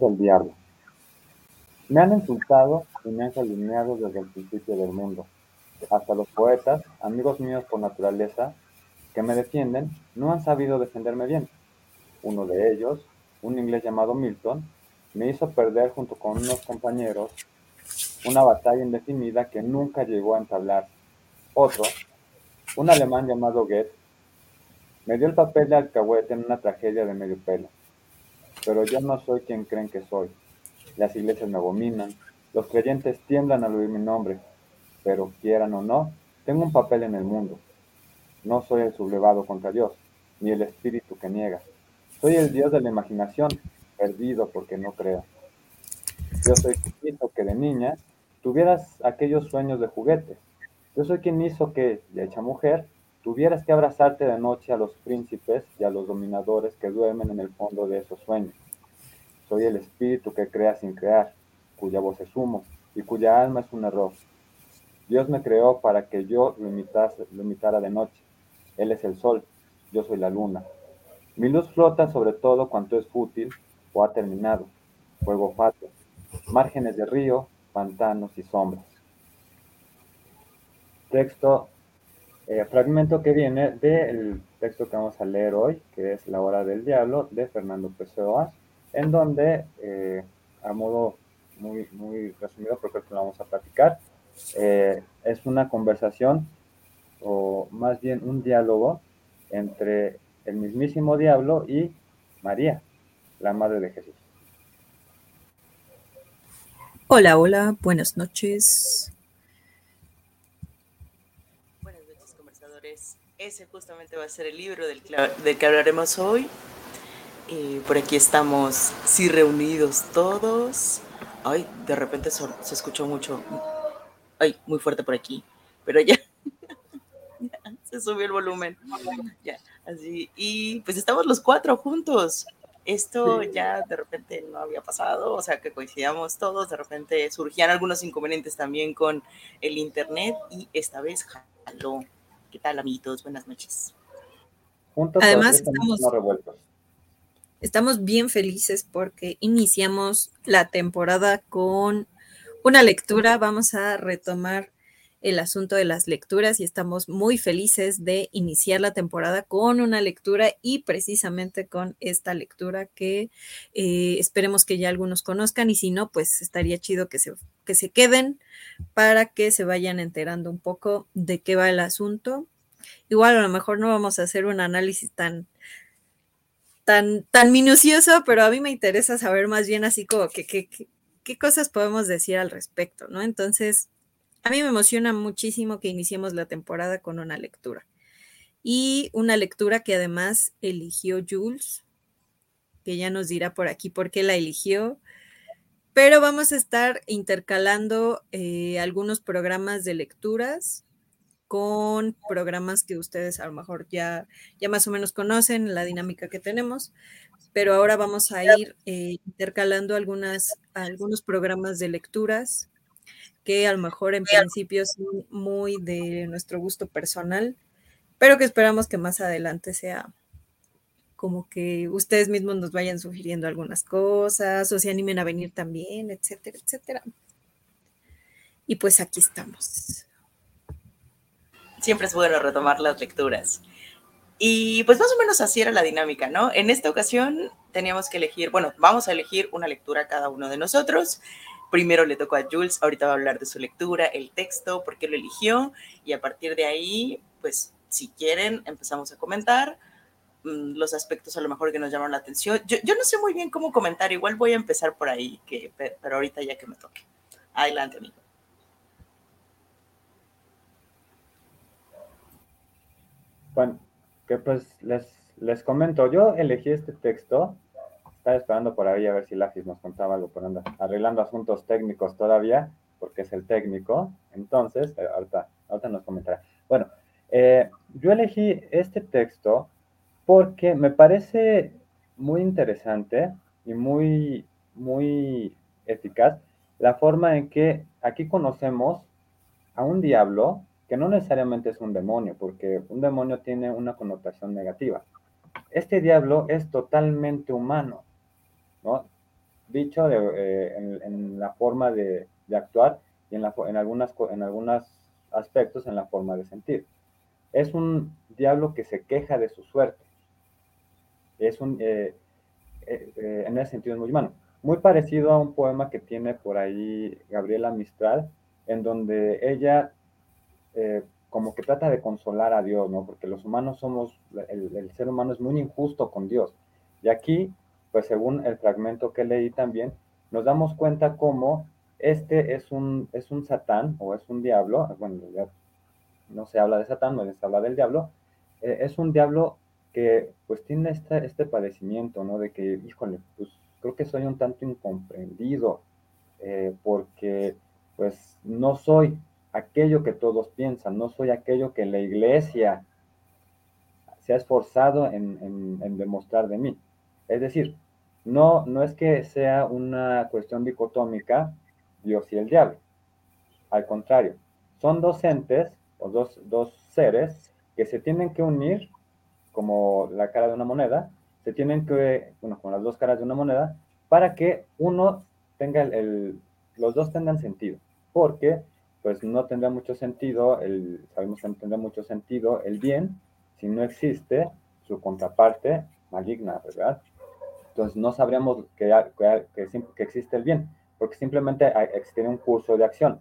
Del diablo. Me han insultado y me han calumniado desde el principio del mundo. Hasta los poetas, amigos míos por naturaleza, que me defienden, no han sabido defenderme bien. Uno de ellos, un inglés llamado Milton, me hizo perder junto con unos compañeros una batalla indefinida que nunca llegó a entablar. Otro, un alemán llamado Goethe, me dio el papel de alcahuete en una tragedia de medio pelo. Pero yo no soy quien creen que soy. Las iglesias me abominan, los creyentes tiemblan al oír mi nombre, pero quieran o no, tengo un papel en el mundo. No soy el sublevado contra Dios, ni el espíritu que niega. Soy el Dios de la imaginación, perdido porque no creo. Yo soy quien hizo que de niña tuvieras aquellos sueños de juguete. Yo soy quien hizo que, ya hecha mujer, tuvieras que abrazarte de noche a los príncipes y a los dominadores que duermen en el fondo de esos sueños. Soy el espíritu que crea sin crear, cuya voz es humo y cuya alma es un error. Dios me creó para que yo lo, imitara de noche. Él es el sol, yo soy la luna. Mi luz flota sobre todo cuanto es fútil o ha terminado. Fuego fatuo, márgenes de río, pantanos y sombras. Texto eh, fragmento que viene del texto que vamos a leer hoy, que es La Hora del Diablo, de Fernando Pessoa, en donde, eh, a modo muy, muy resumido, porque lo vamos a platicar, eh, es una conversación, o más bien un diálogo, entre el mismísimo diablo y María, la Madre de Jesús. Hola, hola, buenas noches. Ese justamente va a ser el libro del, que hablaremos hoy. Y por aquí estamos, sí, reunidos todos. Ay, de repente se, escuchó mucho. Ay, muy fuerte por aquí. Pero ya, se subió el volumen. Ya, así. Y pues estamos los cuatro juntos. Esto ya de repente no había pasado, o sea que coincidíamos todos, de repente surgían algunos inconvenientes también con el internet y esta vez jaló. ¿Qué tal, amiguitos? Buenas noches. Además, estamos, estamos bien felices porque iniciamos la temporada con una lectura. Vamos a retomar el asunto de las lecturas y estamos muy felices de iniciar la temporada con una lectura y precisamente con esta lectura que eh, esperemos que ya algunos conozcan y si no, pues estaría chido que se, que se queden para que se vayan enterando un poco de qué va el asunto. Igual a lo mejor no vamos a hacer un análisis tan, tan, tan minucioso, pero a mí me interesa saber más bien así como que, qué cosas podemos decir al respecto, ¿no? Entonces, a mí me emociona muchísimo que iniciemos la temporada con una lectura. Y una lectura que además eligió Jules, que ya nos dirá por aquí por qué la eligió. Pero vamos a estar intercalando eh, algunos programas de lecturas con programas que ustedes a lo mejor ya, ya más o menos conocen, la dinámica que tenemos, pero ahora vamos a ir eh, intercalando algunas, algunos programas de lecturas que a lo mejor en principio son muy de nuestro gusto personal, pero que esperamos que más adelante sea como que ustedes mismos nos vayan sugiriendo algunas cosas o se animen a venir también, etcétera, etcétera. Y pues aquí estamos. Siempre es bueno retomar las lecturas. Y pues más o menos así era la dinámica, ¿no? En esta ocasión teníamos que elegir, bueno, vamos a elegir una lectura cada uno de nosotros. Primero le tocó a Jules, ahorita va a hablar de su lectura, el texto, por qué lo eligió, y a partir de ahí, pues si quieren, empezamos a comentar los aspectos a lo mejor que nos llaman la atención. Yo, no sé muy bien cómo comentar, igual voy a empezar por ahí, que, pero ahorita ya que me toque. Adelante, amigo. Bueno, que pues les, les comento, yo elegí este texto estaba esperando por ahí a ver si Lafis nos contaba algo por andar arreglando asuntos técnicos todavía, porque es el técnico. Entonces, eh, ahorita, ahorita nos comentará. Bueno, eh, yo elegí este texto porque me parece muy interesante y muy, muy eficaz la forma en que aquí conocemos a un diablo que no necesariamente es un demonio, porque un demonio tiene una connotación negativa. Este diablo es totalmente humano, dicho eh, en, la forma de, actuar y en, en, algunas, en algunos aspectos en la forma de sentir. Es un diablo que se queja de su suerte. Es un, eh, eh, en ese sentido es muy humano. Muy parecido a un poema que tiene por ahí Gabriela Mistral, en donde ella como que trata de consolar a Dios, ¿no? Porque los humanos somos, el, ser humano es muy injusto con Dios. Y aquí pues según el fragmento que leí también, nos damos cuenta cómo este es un, es un satán o es un diablo, bueno, ya no se habla de satán, no se habla del diablo, eh, es un diablo que pues tiene este, este padecimiento, ¿no? De que, híjole, pues creo que soy un tanto incomprendido, eh, porque pues no soy aquello que todos piensan, no soy aquello que la iglesia se ha esforzado en, en demostrar de mí. Es decir, no, no es que sea una cuestión dicotómica Dios y el diablo. Al contrario, son dos entes o dos, dos seres que se tienen que unir como la cara de una moneda, se tienen que, bueno, como las dos caras de una moneda, para que uno tenga el, los dos tengan sentido. Porque, pues no tendrá mucho sentido, el, sabemos que mucho sentido el bien si no existe su contraparte maligna, ¿verdad? Entonces no sabríamos que, que, existe el bien, porque simplemente existe un curso de acción,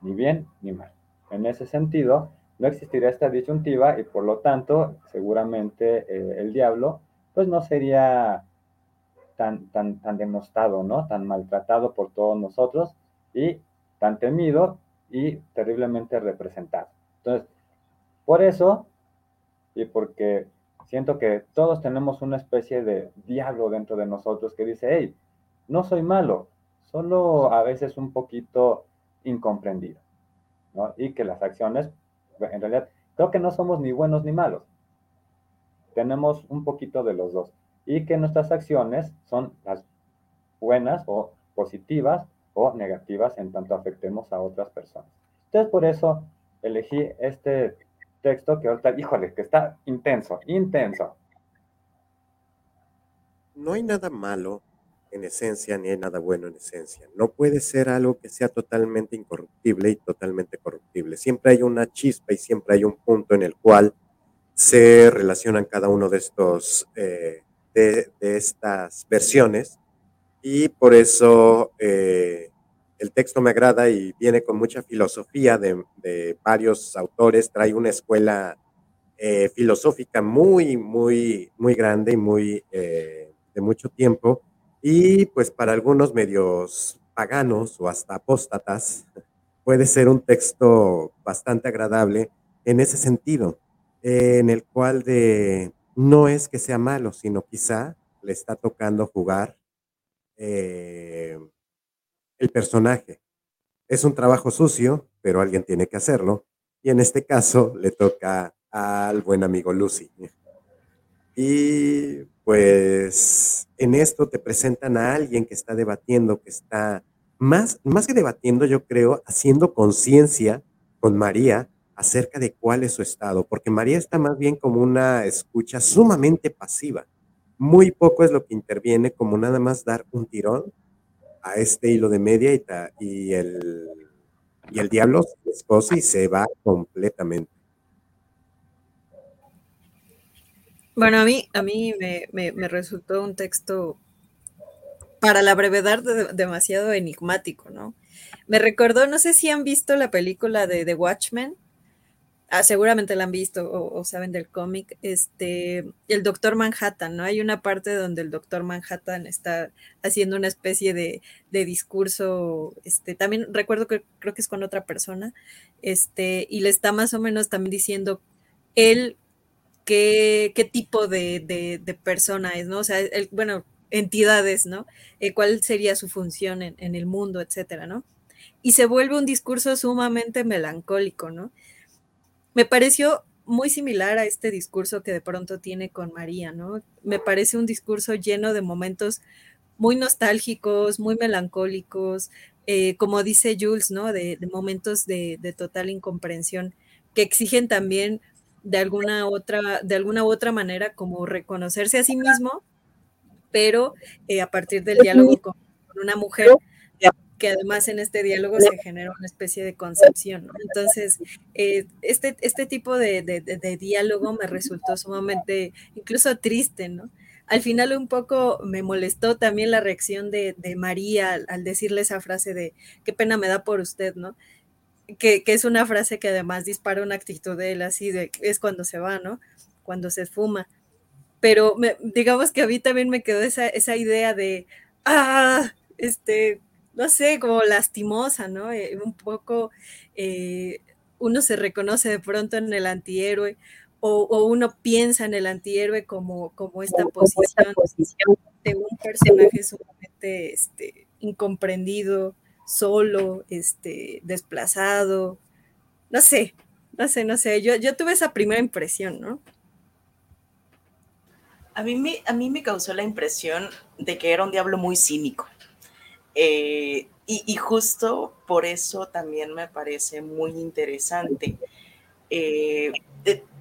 ni bien ni mal. En ese sentido, no existiría esta disyuntiva y por lo tanto, seguramente eh, el diablo, pues no sería tan, tan, tan denostado, ¿no? Tan maltratado por todos nosotros y tan temido y terriblemente representado. Entonces, por eso, y porque siento que todos tenemos una especie de diablo dentro de nosotros que dice, hey, no soy malo, solo a veces un poquito incomprendido, ¿no? Y que las acciones, en realidad, creo que no somos ni buenos ni malos. Tenemos un poquito de los dos. Y que nuestras acciones son las buenas o positivas o negativas en tanto afectemos a otras personas. Entonces, por eso elegí este texto que ahorita, híjole, que está intenso, intenso. No hay nada malo en esencia, ni hay nada bueno en esencia. No puede ser algo que sea totalmente incorruptible y totalmente corruptible. Siempre hay una chispa y siempre hay un punto en el cual se relacionan cada uno de estos, eh, de, estas versiones. Y por eso eh, el texto me agrada y viene con mucha filosofía de, varios autores, trae una escuela eh, filosófica muy, muy, muy grande y muy eh, de mucho tiempo. Y pues para algunos medios paganos o hasta apóstatas, puede ser un texto bastante agradable en ese sentido, en el cual de no es que sea malo, sino quizá le está tocando jugar eh, el personaje. Es un trabajo sucio, pero alguien tiene que hacerlo. Y en este caso le toca al buen amigo Lucy. Y pues en esto te presentan a alguien que está debatiendo, que está más, más que debatiendo, yo creo, haciendo conciencia con María acerca de cuál es su estado, porque María está más bien como una escucha sumamente pasiva. Muy poco es lo que interviene, como nada más dar un tirón a este hilo de media y, y, el, y el diablo se y se va completamente. Bueno, a mí, a mí me, resultó un texto para la brevedad demasiado enigmático, ¿no? Me recordó, no sé si han visto la película de The Watchmen, ah, seguramente la han visto o, saben del cómic, este, el Doctor Manhattan, ¿no? Hay una parte donde el Doctor Manhattan está haciendo una especie de, discurso, este, también recuerdo que creo que es con otra persona, este, y le está más o menos también diciendo él qué, qué tipo de, persona es, ¿no? O sea, bueno, entidades, ¿no? Eh, ¿Cuál sería su función en, en el mundo, etcétera, ¿no? Y se vuelve un discurso sumamente melancólico, ¿no? me pareció muy similar a este discurso que de pronto tiene con María, ¿no? Me parece un discurso lleno de momentos muy nostálgicos, muy melancólicos, eh, como dice Jules, ¿no? De, momentos de, total incomprensión que exigen también de alguna otra, de alguna u otra manera como reconocerse a sí mismo pero eh, a partir del diálogo con, una mujer, que además en este diálogo se genera una especie de concepción. Entonces, eh, este, este tipo de, de, diálogo me resultó sumamente incluso triste, ¿no? Al final un poco me molestó también la reacción de, María al, al, decirle esa frase de qué pena me da por usted, ¿no? Que, que, es una frase que además dispara una actitud de él así de es cuando se va, ¿no? Cuando se esfuma pero digamos que a mí también me quedó esa, esa idea de, ah, este, no sé, como lastimosa, ¿no? Eh, un poco eh, uno se reconoce de pronto en el antihéroe o, uno piensa en el antihéroe como, como esta posición, de un personaje sumamente este, incomprendido, solo, este, desplazado, no sé, no sé, no sé, yo, yo tuve esa primera impresión, ¿no? A mí, me, a mí me causó la impresión de que era un diablo muy cínico. Eh, y, justo por eso también me parece muy interesante. Eh,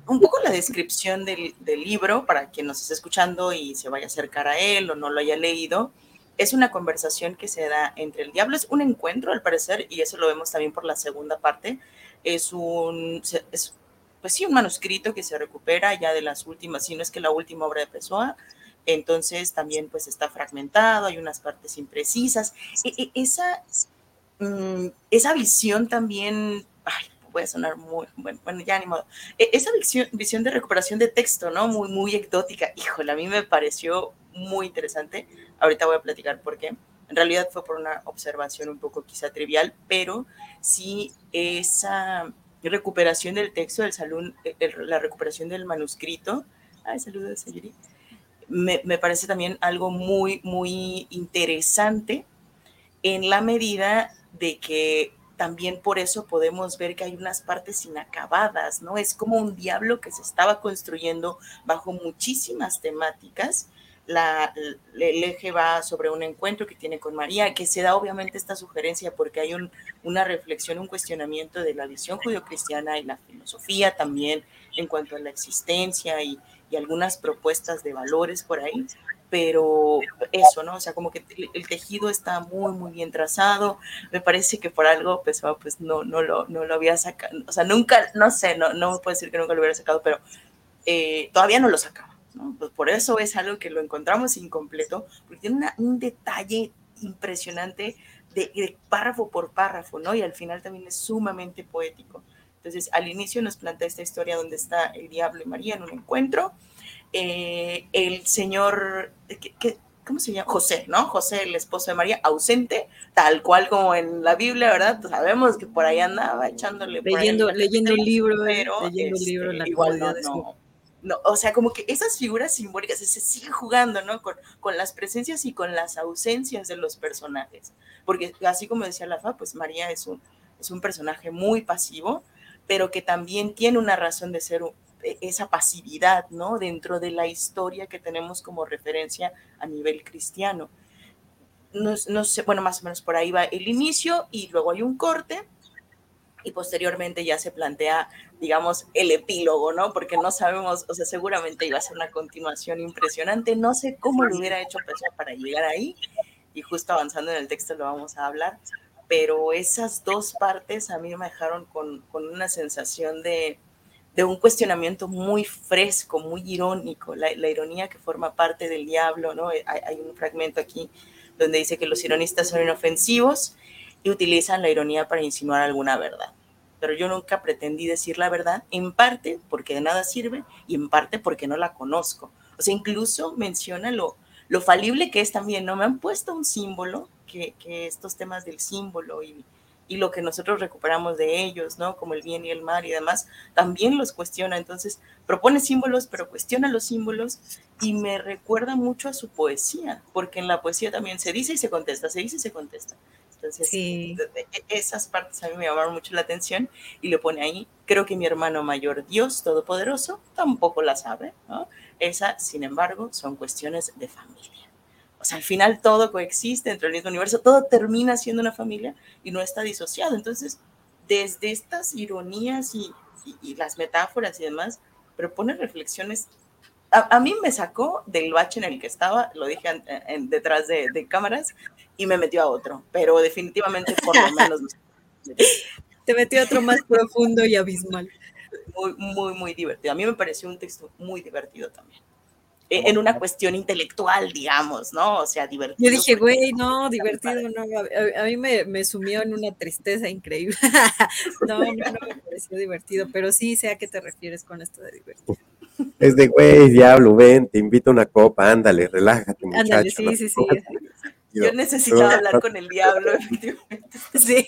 un poco la descripción del, del, libro, para quien nos esté escuchando y se vaya a acercar a él o no lo haya leído, es una conversación que se da entre el diablo, es un encuentro al parecer, y eso lo vemos también por la segunda parte, es un, es pues sí, un manuscrito que se recupera ya de las últimas, si no es que la última obra de Pessoa, entonces también pues está fragmentado, hay unas partes imprecisas. E, e, esa, mm, esa visión también, ay, puede sonar muy, bueno, bueno ya ni modo, e, esa visión, visión de recuperación de texto, ¿no? Muy, muy exótica, híjole, a mí me pareció muy interesante, ahorita voy a platicar por qué. En realidad fue por una observación un poco quizá trivial, pero sí esa recuperación del texto del salón, eh, la recuperación del manuscrito. Ay, saludos, Sayuri. Me, me parece también algo muy, muy interesante en la medida de que también por eso podemos ver que hay unas partes inacabadas, ¿no? Es como un diablo que se estaba construyendo bajo muchísimas temáticas la, el eje va sobre un encuentro que tiene con María, que se da obviamente esta sugerencia porque hay un, una reflexión, un cuestionamiento de la visión judio-cristiana y la filosofía también en cuanto a la existencia y, y, algunas propuestas de valores por ahí, pero eso, ¿no? O sea, como que el, tejido está muy, muy bien trazado, me parece que por algo, pues, no, no, lo, no lo había sacado, o sea, nunca, no sé, no, no puedo decir que nunca lo hubiera sacado, pero eh, todavía no lo pues por eso es algo que lo encontramos incompleto, porque tiene un detalle impresionante de, párrafo por párrafo, ¿no? Y al final también es sumamente poético. Entonces, al inicio nos plantea esta historia donde está el diablo y María en un encuentro. Eh, el señor, ¿cómo se llama? José, ¿no? José, el esposo de María, ausente, tal cual como en la Biblia, ¿verdad? Pues sabemos que por ahí andaba echándole. Leyendo, leyendo un libro, pero leyendo un libro, la este, igual no, no, o sea, como que esas figuras simbólicas se, siguen jugando, ¿no? Con, con, las presencias y con las ausencias de los personajes. Porque así como decía Lafa, pues María es un, es un personaje muy pasivo, pero que también tiene una razón de ser e, esa pasividad, ¿no? Dentro de la historia que tenemos como referencia a nivel cristiano. No, no sé, bueno, más o menos por ahí va el inicio y luego hay un corte y posteriormente ya se plantea, digamos, el epílogo, ¿no? Porque no sabemos, o sea, seguramente iba a ser una continuación impresionante, no sé cómo lo hubiera hecho Pessoa para llegar ahí, y justo avanzando en el texto lo vamos a hablar, pero esas dos partes a mí me dejaron con, con una sensación de, de, un cuestionamiento muy fresco, muy irónico, la, la, ironía que forma parte del diablo, ¿no? Hay, hay un fragmento aquí donde dice que los ironistas son inofensivos, y utilizan la ironía para insinuar alguna verdad. Pero yo nunca pretendí decir la verdad, en parte porque de nada sirve y en parte porque no la conozco. O sea, incluso menciona lo, lo falible que es también, ¿no? Me han puesto un símbolo, que, que estos temas del símbolo y, y lo que nosotros recuperamos de ellos, ¿no? Como el bien y el mal y demás, también los cuestiona. Entonces, propone símbolos, pero cuestiona los símbolos y me recuerda mucho a su poesía, porque en la poesía también se dice y se contesta, se dice y se contesta. Entonces, e, esas partes a mí me llamaron mucho la atención y le pone ahí, creo que mi hermano mayor, Dios Todopoderoso, tampoco la sabe, ¿no? Esa, sin embargo, son cuestiones de familia. O sea, al final todo coexiste dentro del mismo universo, todo termina siendo una familia y no está disociado. Entonces, desde estas ironías y, y, y las metáforas y demás, propone reflexiones a, mí me sacó del bache en el que estaba, lo dije detrás de, cámaras, y me metió a otro, pero definitivamente por lo menos... Te metió a otro más profundo y abismal. Muy, muy, muy divertido. A mí me pareció un texto muy divertido también. E, en una cuestión intelectual, digamos, ¿no? O sea, divertido. Yo dije, güey, no, divertido, no. A, mí me, me, sumió en una tristeza increíble. no, no, no me pareció divertido, pero sí sé a qué te refieres con esto de divertido. Es de, güey, diablo, ven, te invito a una copa, ándale, relájate, muchacho. Ándale, sí, sí, sí. Yo necesitaba hablar con el diablo, efectivamente. Sí.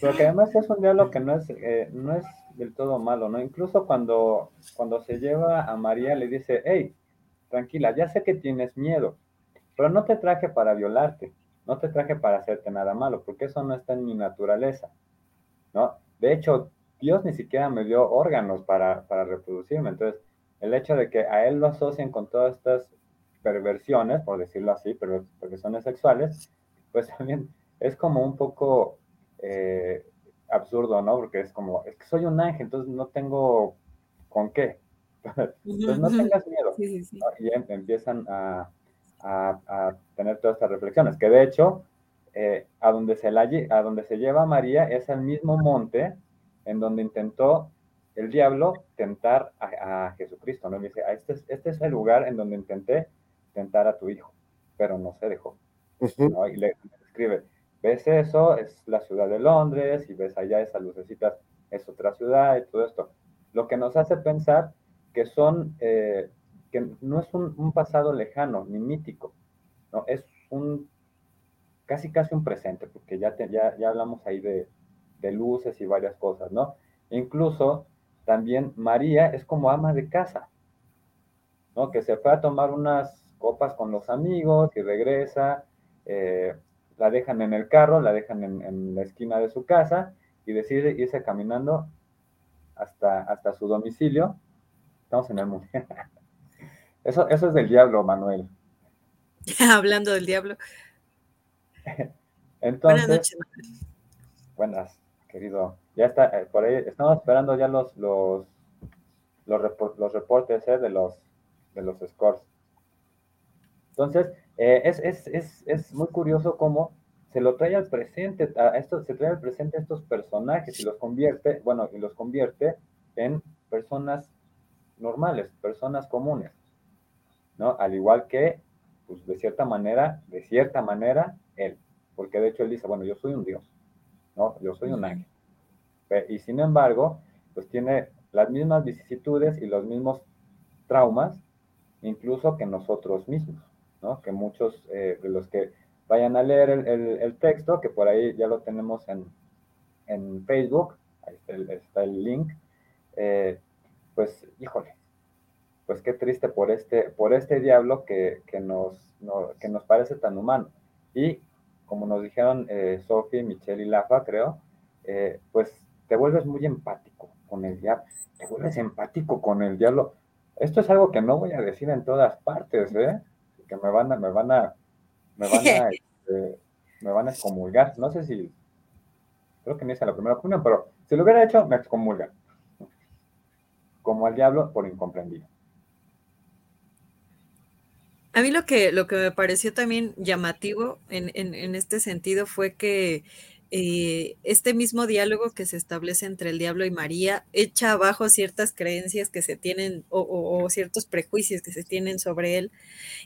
Pero que además es un diablo que no es, eh, no es del todo malo, ¿no? Incluso cuando, cuando se lleva a María le dice, hey, tranquila, ya sé que tienes miedo, pero no te traje para violarte, no te traje para hacerte nada malo, porque eso no está en mi naturaleza, ¿no? De hecho, Dios ni siquiera me dio órganos para, para reproducirme, entonces el hecho de que a él lo asocien con todas estas perversiones, por decirlo así, pero perversiones sexuales, pues también es como un poco eh, absurdo, ¿no? Porque es como, es que soy un ángel, entonces no tengo con qué. Entonces no tengas miedo. Y em, empiezan a, tener todas estas reflexiones, que de hecho, eh, a, donde se la, a donde se lleva María es al mismo monte en donde intentó el diablo tentar a, Jesucristo, ¿no? Y dice, ah, este, es, este es el lugar en donde intenté tentar a tu hijo, pero no se dejó. Y le escribe, ves eso, es la ciudad de Londres, y ves allá esas lucecitas, es otra ciudad y todo esto. Lo que nos hace pensar que son, eh, que no es un, pasado lejano ni mítico, ¿no? Es un, casi casi un presente, porque ya, ya, ya hablamos ahí de, de luces y varias cosas, ¿no? Incluso también María es como ama de casa, ¿no? Que se fue a tomar unas copas con los amigos y regresa, eh, la dejan en el carro, la dejan en, la esquina de su casa y decide irse caminando hasta, hasta su domicilio. Estamos en el mundo. Eso, eso es del diablo, Manuel. Hablando del diablo. Entonces, buenas noches. Buenas, querido. Ya está, eh, por ahí, estamos esperando ya los, los, los, reportes eh, de, los, de los scores. Entonces, eh, es, muy curioso cómo se lo trae al presente, a esto, se trae al presente a estos personajes y los convierte, bueno, y los convierte en personas normales, personas comunes, ¿no? Al igual que, pues de cierta manera, de cierta manera, él, porque de hecho él dice, bueno, yo soy un Dios, ¿no? Yo soy un ángel. Y sin embargo, pues tiene las mismas vicisitudes y los mismos traumas, incluso que nosotros mismos. Que muchos eh, de los que vayan a leer el, texto, que por ahí ya lo tenemos en, Facebook, ahí está el, link, eh, pues híjole, pues qué triste por este, por este diablo que, nos, que nos parece tan humano. Y como nos dijeron eh, Sophie, Michelle y Lafa, creo, pues te vuelves muy empático con el diablo, te vuelves empático con el diablo. Esto es algo que no voy a decir en todas partes, ¿eh? que me van a, me van a, me van a, este, me van a excomulgar. No sé si, creo que ni es la primera opinión, pero si lo hubiera hecho, me excomulgan. Como al diablo por incomprendido. A mí lo que, lo que me pareció también llamativo en, en, este sentido fue que eh, este mismo diálogo que se establece entre el diablo y María echa abajo ciertas creencias que se tienen o, ciertos prejuicios que se tienen sobre él,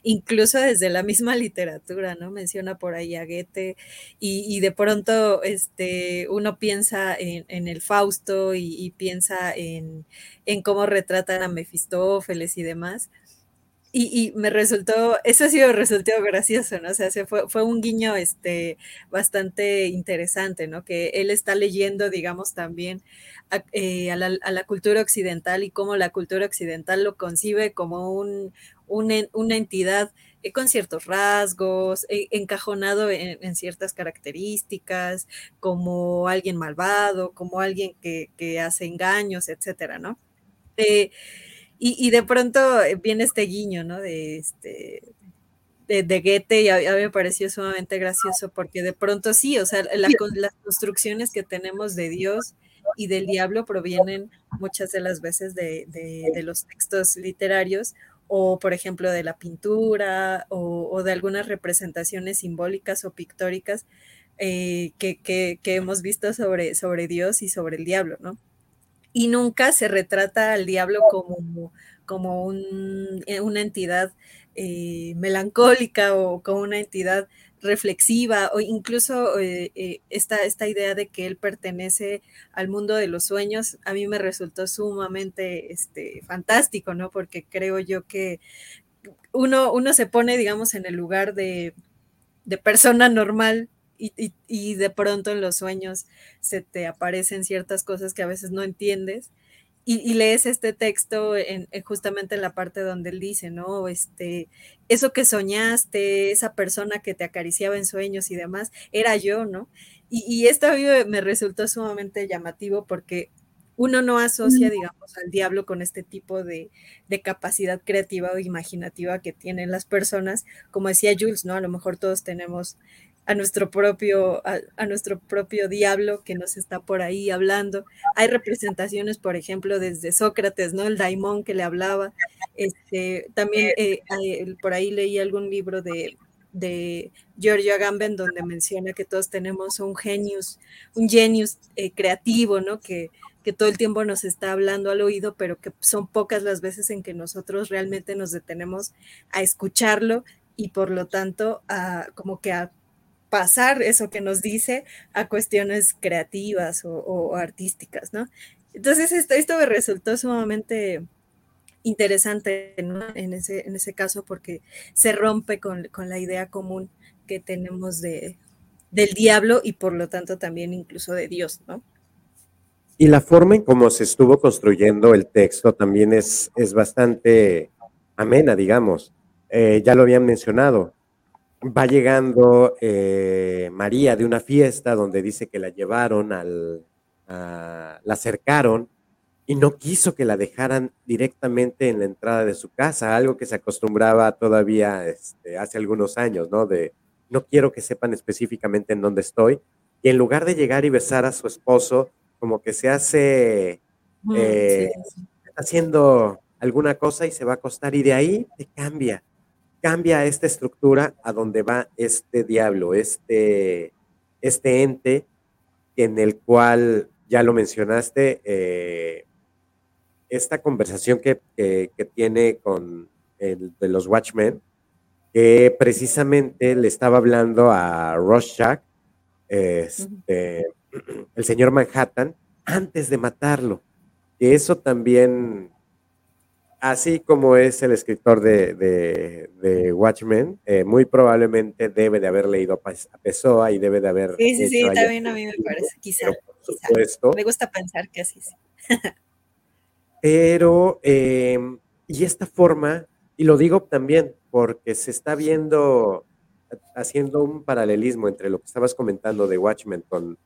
incluso desde la misma literatura, ¿no? Menciona por ahí a Goethe y, de pronto este, uno piensa en, el Fausto y, piensa en, en, cómo retratan a Mefistófeles y demás. Y, me resultó, eso sí me resultó gracioso, ¿no? O sea, se fue, fue un guiño este, bastante interesante, ¿no? Que él está leyendo, digamos, también eh, a, la, cultura occidental y cómo la cultura occidental lo concibe como un, una entidad eh, con ciertos rasgos, eh, encajonado en, ciertas características, como alguien malvado, como alguien que, que hace engaños, etcétera, ¿no? Y, de pronto eh, viene este guiño, ¿no? De este de, de Goethe y a, mí me pareció sumamente gracioso porque de pronto sí, o sea, las construcciones que tenemos de Dios y del diablo provienen muchas de las veces de, los textos literarios o, por ejemplo, de la pintura o, de algunas representaciones simbólicas o pictóricas eh, que, hemos visto sobre, sobre Dios y sobre el diablo, ¿no? Y nunca se retrata al diablo como, como eh, una entidad eh, melancólica o como una entidad reflexiva o incluso eh, esta, esta, idea de que él pertenece al mundo de los sueños, a mí me resultó sumamente este, fantástico, ¿no? Porque creo yo que uno, uno se pone, digamos, en el lugar de, de persona normal y, y, de pronto en los sueños se te aparecen ciertas cosas que a veces no entiendes y, lees este texto en, justamente en la parte donde él dice, ¿no? Este, eso que soñaste, esa persona que te acariciaba en sueños y demás, era yo, ¿no? Y, y esto a mí me resultó sumamente llamativo porque uno no asocia, digamos, al diablo con este tipo de, de, capacidad creativa o imaginativa que tienen las personas. Como decía Jules, ¿no? A lo mejor todos tenemos a nuestro propio, a, nuestro propio diablo que nos está por ahí hablando. Hay representaciones, por ejemplo, desde Sócrates, ¿no? El daimón que le hablaba. Este, también eh, por ahí leí algún libro de, de Giorgio Agamben donde menciona que todos tenemos un genius, un genius eh, creativo, ¿no? Que, que todo el tiempo nos está hablando al oído, pero que son pocas las veces en que nosotros realmente nos detenemos a escucharlo y por lo tanto a, como que a pasar eso que nos dice a cuestiones creativas o, artísticas, ¿no? Entonces esto, esto me resultó sumamente interesante en, ese, en ese caso porque se rompe con, la idea común que tenemos de, del diablo y por lo tanto también incluso de Dios, ¿no? Y la forma en cómo se estuvo construyendo el texto también es, es bastante amena, digamos. Eh, ya lo habían mencionado, va llegando eh, María de una fiesta donde dice que la llevaron al, la acercaron y no quiso que la dejaran directamente en la entrada de su casa, algo que se acostumbraba todavía este, hace algunos años, ¿no? De no quiero que sepan específicamente en dónde estoy. Y en lugar de llegar y besar a su esposo, como que se hace, mm, eh, haciendo alguna cosa y se va a acostar y de ahí te cambia cambia esta estructura a donde va este diablo, este, este ente en el cual, ya lo mencionaste, eh, esta conversación que, tiene con el de los Watchmen, que precisamente le estaba hablando a Rorschach, este, el señor Manhattan, antes de matarlo. Que eso también así como es el escritor de, Watchmen, eh, muy probablemente debe de haber leído a Pessoa y debe de haber. Sí, sí, sí, también a mí me parece, quizá. me gusta pensar que así sí. pero, em, y esta forma, y lo digo también porque se está viendo, haciendo un paralelismo entre lo que estabas comentando de Watchmen con,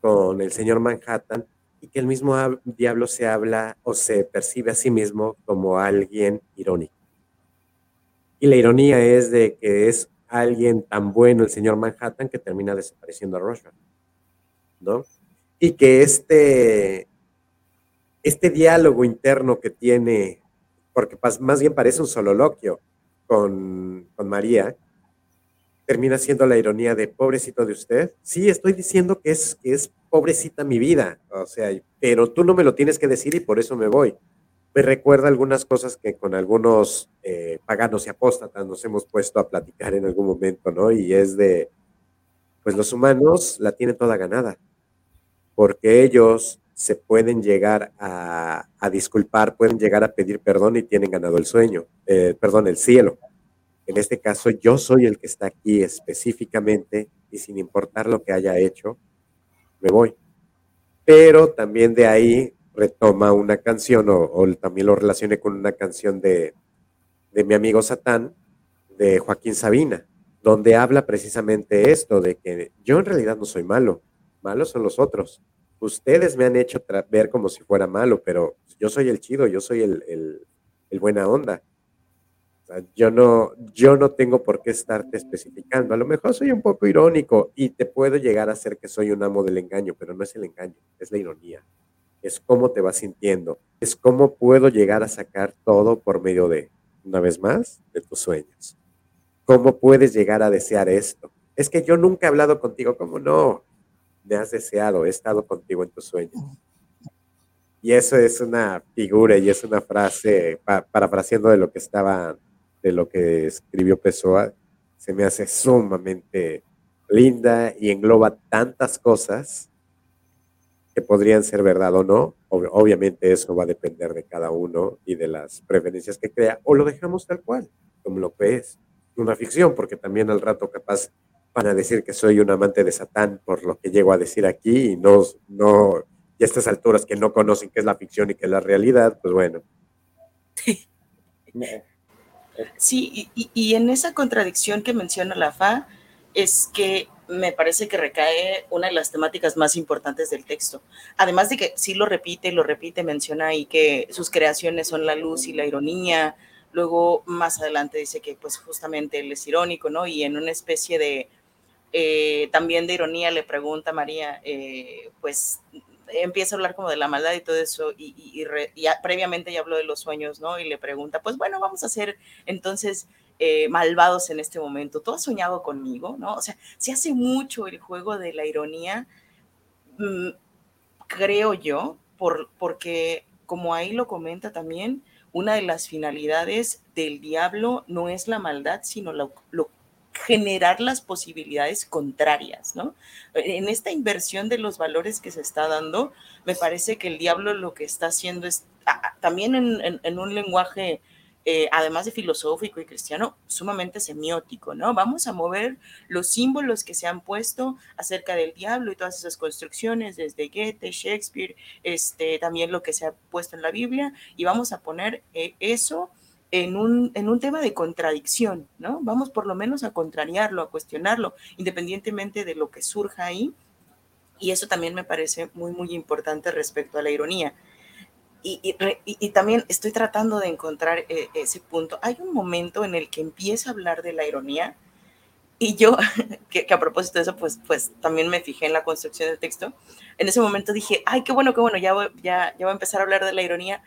con el señor Manhattan y que el mismo diablo se habla o se percibe a sí mismo como alguien irónico. Y la ironía es de que es alguien tan bueno el señor Manhattan que termina desapareciendo a Rorschach, ¿no? Y que este, este diálogo interno que tiene, porque más bien parece un sololoquio con, con María, termina siendo la ironía de pobrecito de usted. Sí, estoy diciendo que es, que es pobrecita mi vida, o sea, pero tú no me lo tienes que decir y por eso me voy. Me recuerda algunas cosas que con algunos eh, paganos y apóstatas nos hemos puesto a platicar en algún momento, ¿no? Y es de, pues los humanos la tienen toda ganada, porque ellos se pueden llegar a, disculpar, pueden llegar a pedir perdón y tienen ganado el sueño, eh, perdón, el cielo. En este caso, yo soy el que está aquí específicamente y sin importar lo que haya hecho, me voy. Pero también de ahí retoma una canción o, también lo relacione con una canción de, de mi amigo Satán, de Joaquín Sabina, donde habla precisamente esto, de que yo en realidad no soy malo, malos son los otros. Ustedes me han hecho ver como si fuera malo, pero yo soy el chido, yo soy el, el, el buena onda yo no, yo no tengo por qué estarte especificando. A lo mejor soy un poco irónico y te puedo llegar a hacer que soy un amo del engaño, pero no es el engaño, es la ironía. es cómo te vas sintiendo, es cómo puedo llegar a sacar todo por medio de, una vez más, de tus sueños. ¿Cómo puedes llegar a desear esto? Es que yo nunca he hablado contigo, ¿cómo no? Me has deseado, he estado contigo en tus sueños. Y eso es una figura y es una frase, parafraseando de lo que estaba, de lo que escribió Pessoa, se me hace sumamente linda y engloba tantas cosas que podrían ser verdad o no. obviamente eso va a depender de cada uno y de las preferencias que crea, o lo dejamos tal cual, como lo que es una ficción, porque también al rato capaz van a decir que soy un amante de Satán por lo que llego a decir aquí y no, no, y a estas alturas que no conocen qué es la ficción y qué es la realidad, pues bueno. Sí, y, y en esa contradicción que menciona la FA, es que me parece que recae una de las temáticas más importantes del texto. Además de que sí lo repite, lo repite, menciona ahí que sus creaciones son la luz y la ironía. Luego más adelante dice que pues justamente él es irónico, ¿no? Y en una especie de eh, también de ironía le pregunta María, eh, pues empieza a hablar como de la maldad y todo eso, y, previamente ya habló de los sueños, ¿no? Y le pregunta, pues bueno, vamos a hacer entonces eh, malvados en este momento. ¿Tú has soñado conmigo? ¿No? O sea, se hace mucho el juego de la ironía, mm, creo yo, por, porque como ahí lo comenta también, una de las finalidades del diablo no es la maldad, sino lo, generar las posibilidades contrarias, ¿no? En esta inversión de los valores que se está dando, me parece que el diablo lo que está haciendo es, también en un lenguaje eh, además de filosófico y cristiano, sumamente semiótico, ¿no? Vamos a mover los símbolos que se han puesto acerca del diablo y todas esas construcciones, desde Goethe, Shakespeare, este, también lo que se ha puesto en la Biblia, y vamos a poner eh, eso en un, en un tema de contradicción, ¿no? Vamos por lo menos a contrariarlo, a cuestionarlo, independientemente de lo que surja ahí. Y eso también me parece muy, muy importante respecto a la ironía. Y, también estoy tratando de encontrar eh, ese punto. Hay un momento en el que empieza a hablar de la ironía y yo, que, a propósito de eso, pues, pues también me fijé en la construcción del texto. En ese momento dije, ay, qué bueno, qué bueno, ya voy, ya, ya voy a empezar a hablar de la ironía,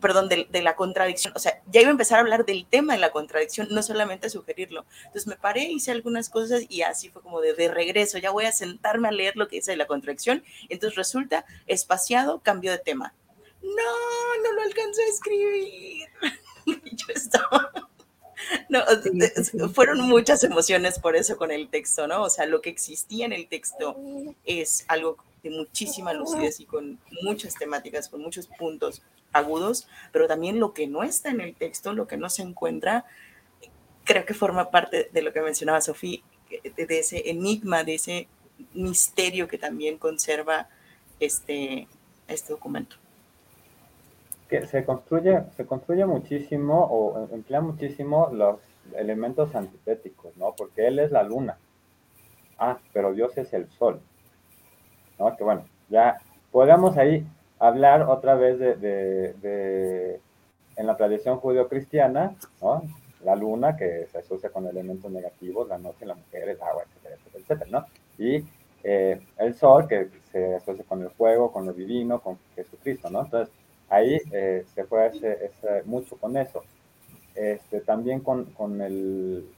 perdón, de, de, la contradicción. O sea, ya iba a empezar a hablar del tema de la contradicción, no solamente a sugerirlo. Entonces me paré, hice algunas cosas y así fue como de, regreso, ya voy a sentarme a leer lo que dice de la contradicción. Entonces resulta espaciado, cambio de tema no, no lo alcanzé a escribir. yo estaba... No, fueron muchas emociones por eso con el texto, ¿no? O sea, lo que existía en el texto es algo de muchísima lucidez y con muchas temáticas, con muchos puntos agudos, pero también lo que no está en el texto, lo que no se encuentra, creo que forma parte de lo que mencionaba Sofía, de ese enigma, de ese misterio que también conserva este, este documento que se construye, se construye muchísimo o emplea muchísimo los elementos antitéticos, ¿no? Porque él es la luna. Ah, pero Dios es el sol. ¿No? Que bueno, ya podemos ahí hablar otra vez de, de, en la tradición judeo-cristiana, ¿no? La luna que se asocia con elementos negativos, la noche, la mujer, el agua, etcétera, etcétera, ¿no? Y eh, el sol que se asocia con el fuego, con lo divino, con Jesucristo, ¿no? Entonces, ahí eh, se puede hacer mucho con eso. Este, también con, con, el...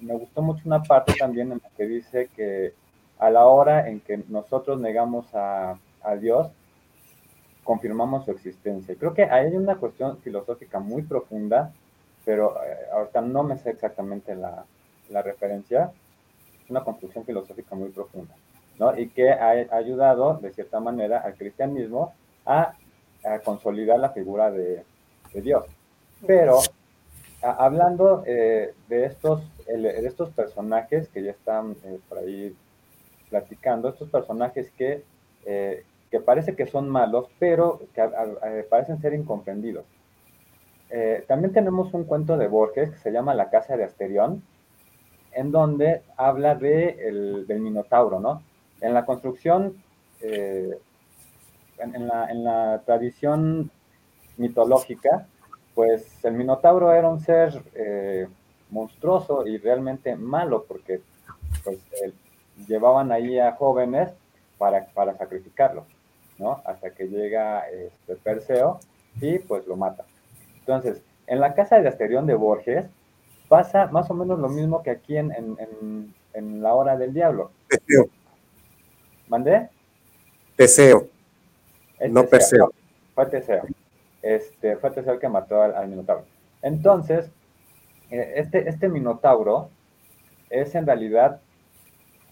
Me gustó mucho una parte también en la que dice que a la hora en que nosotros negamos a, a Dios, confirmamos su existencia. Creo que ahí hay una cuestión filosófica muy profunda, pero eh, ahorita no me sé exactamente la, la referencia. Una construcción filosófica muy profunda, ¿no? Y que ha ayudado, de cierta manera, al cristianismo a a consolidar la figura de, Dios. Pero hablando eh, de, estos, de estos personajes que ya están eh, por ahí platicando, estos personajes que, eh, que parece que son malos, pero que parecen ser incomprendidos. también tenemos un cuento de Borges que se llama La Casa de Asterión, en donde habla de el, del Minotauro, ¿no? En la construcción en, la, tradición mitológica, pues el Minotauro era un ser eh, monstruoso y realmente malo, porque pues, llevaban ahí a jóvenes para, para sacrificarlos. ¿no? Hasta que llega este, Perseo y pues lo mata. Entonces, en la casa de Asterión de Borges pasa más o menos lo mismo que aquí en, en, la hora del diablo. Teseo. ¿Mandé? Teseo. No Perseo. fue Teseo. Este, fue Teseo el que mató al, Minotauro. Entonces, eh, este, este Minotauro es en realidad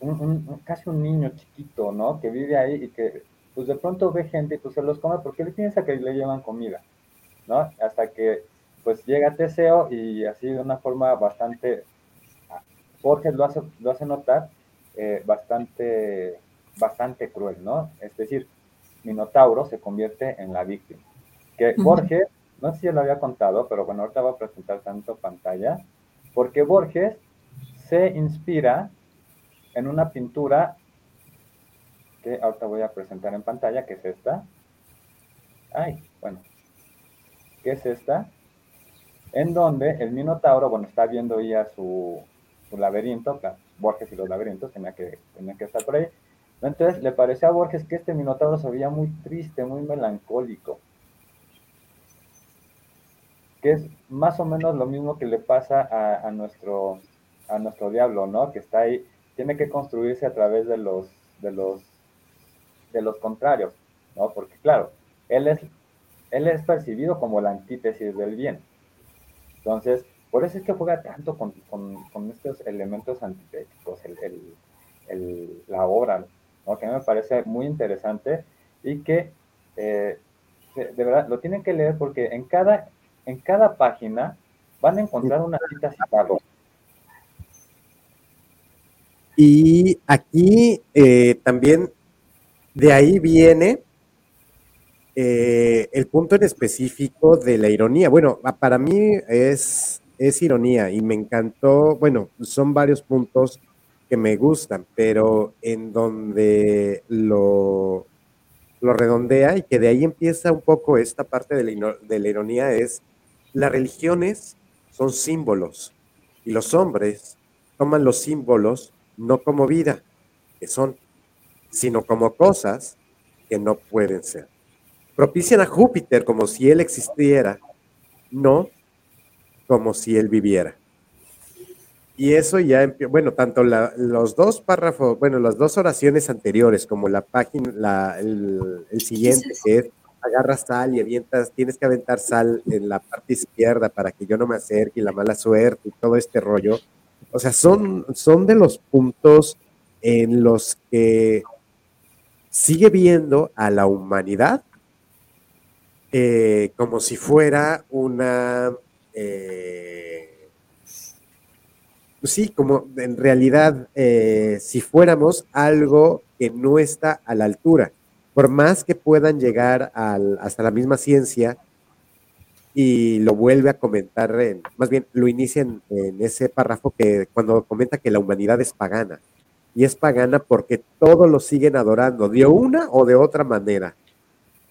un, casi un niño chiquito, ¿no? Que vive ahí y que pues de pronto ve gente y pues se los come porque le piensa que le llevan comida, ¿no? Hasta que pues llega Teseo y así de una forma bastante, Jorge lo hace, lo hace notar, eh, bastante, bastante cruel, ¿no? Es decir, Minotauro se convierte en la víctima. Que Borges, no sé si lo había contado, pero bueno, ahorita va a presentar tanto pantalla, porque Borges se inspira en una pintura que ahorita voy a presentar en pantalla, que es esta. Ay, bueno, ¿qué es esta? En donde el Minotauro, bueno, está viendo ya su, su laberinto, Borges y los laberintos, tenía que, tenía que estar por ahí. Entonces le pareció a Borges que este Minotauro se veía muy triste, muy melancólico. Que es más o menos lo mismo que le pasa a, a nuestro, a nuestro diablo, ¿no? Que está ahí tiene que construirse a través de los, de los, de los contrarios, ¿no? Porque claro, él es, él es percibido como la antítesis del bien. Entonces, por eso es que juega tanto con, estos elementos antitéticos, la obra, ¿no? que me parece muy interesante y que eh, de verdad lo tienen que leer porque en cada, en cada página van a encontrar una cita citada. Y aquí eh, también de ahí viene eh, el punto en específico de la ironía. Bueno, para mí es, es ironía y me encantó, bueno, son varios puntos que me gustan, pero en donde lo, lo redondea y que de ahí empieza un poco esta parte de la, de la ironía es, las religiones son símbolos y los hombres toman los símbolos no como vida, que son, sino como cosas que no pueden ser. Propician a Júpiter como si él existiera, no como si él viviera. Y eso ya, bueno, tanto los dos párrafos, bueno, las dos oraciones anteriores, como la página, el, siguiente, que es agarras sal y avientas, tienes que aventar sal en la parte izquierda para que yo no me acerque y la mala suerte y todo este rollo, o sea, son, son de los puntos en los que sigue viendo a la humanidad eh, como si fuera una... Eh, sí, como en realidad eh, si fuéramos algo que no está a la altura. Por más que puedan llegar hasta la misma ciencia, y lo vuelve a comentar, en, más bien lo inicia en, ese párrafo que cuando comenta que la humanidad es pagana. Y es pagana porque todos lo siguen adorando de una o de otra manera.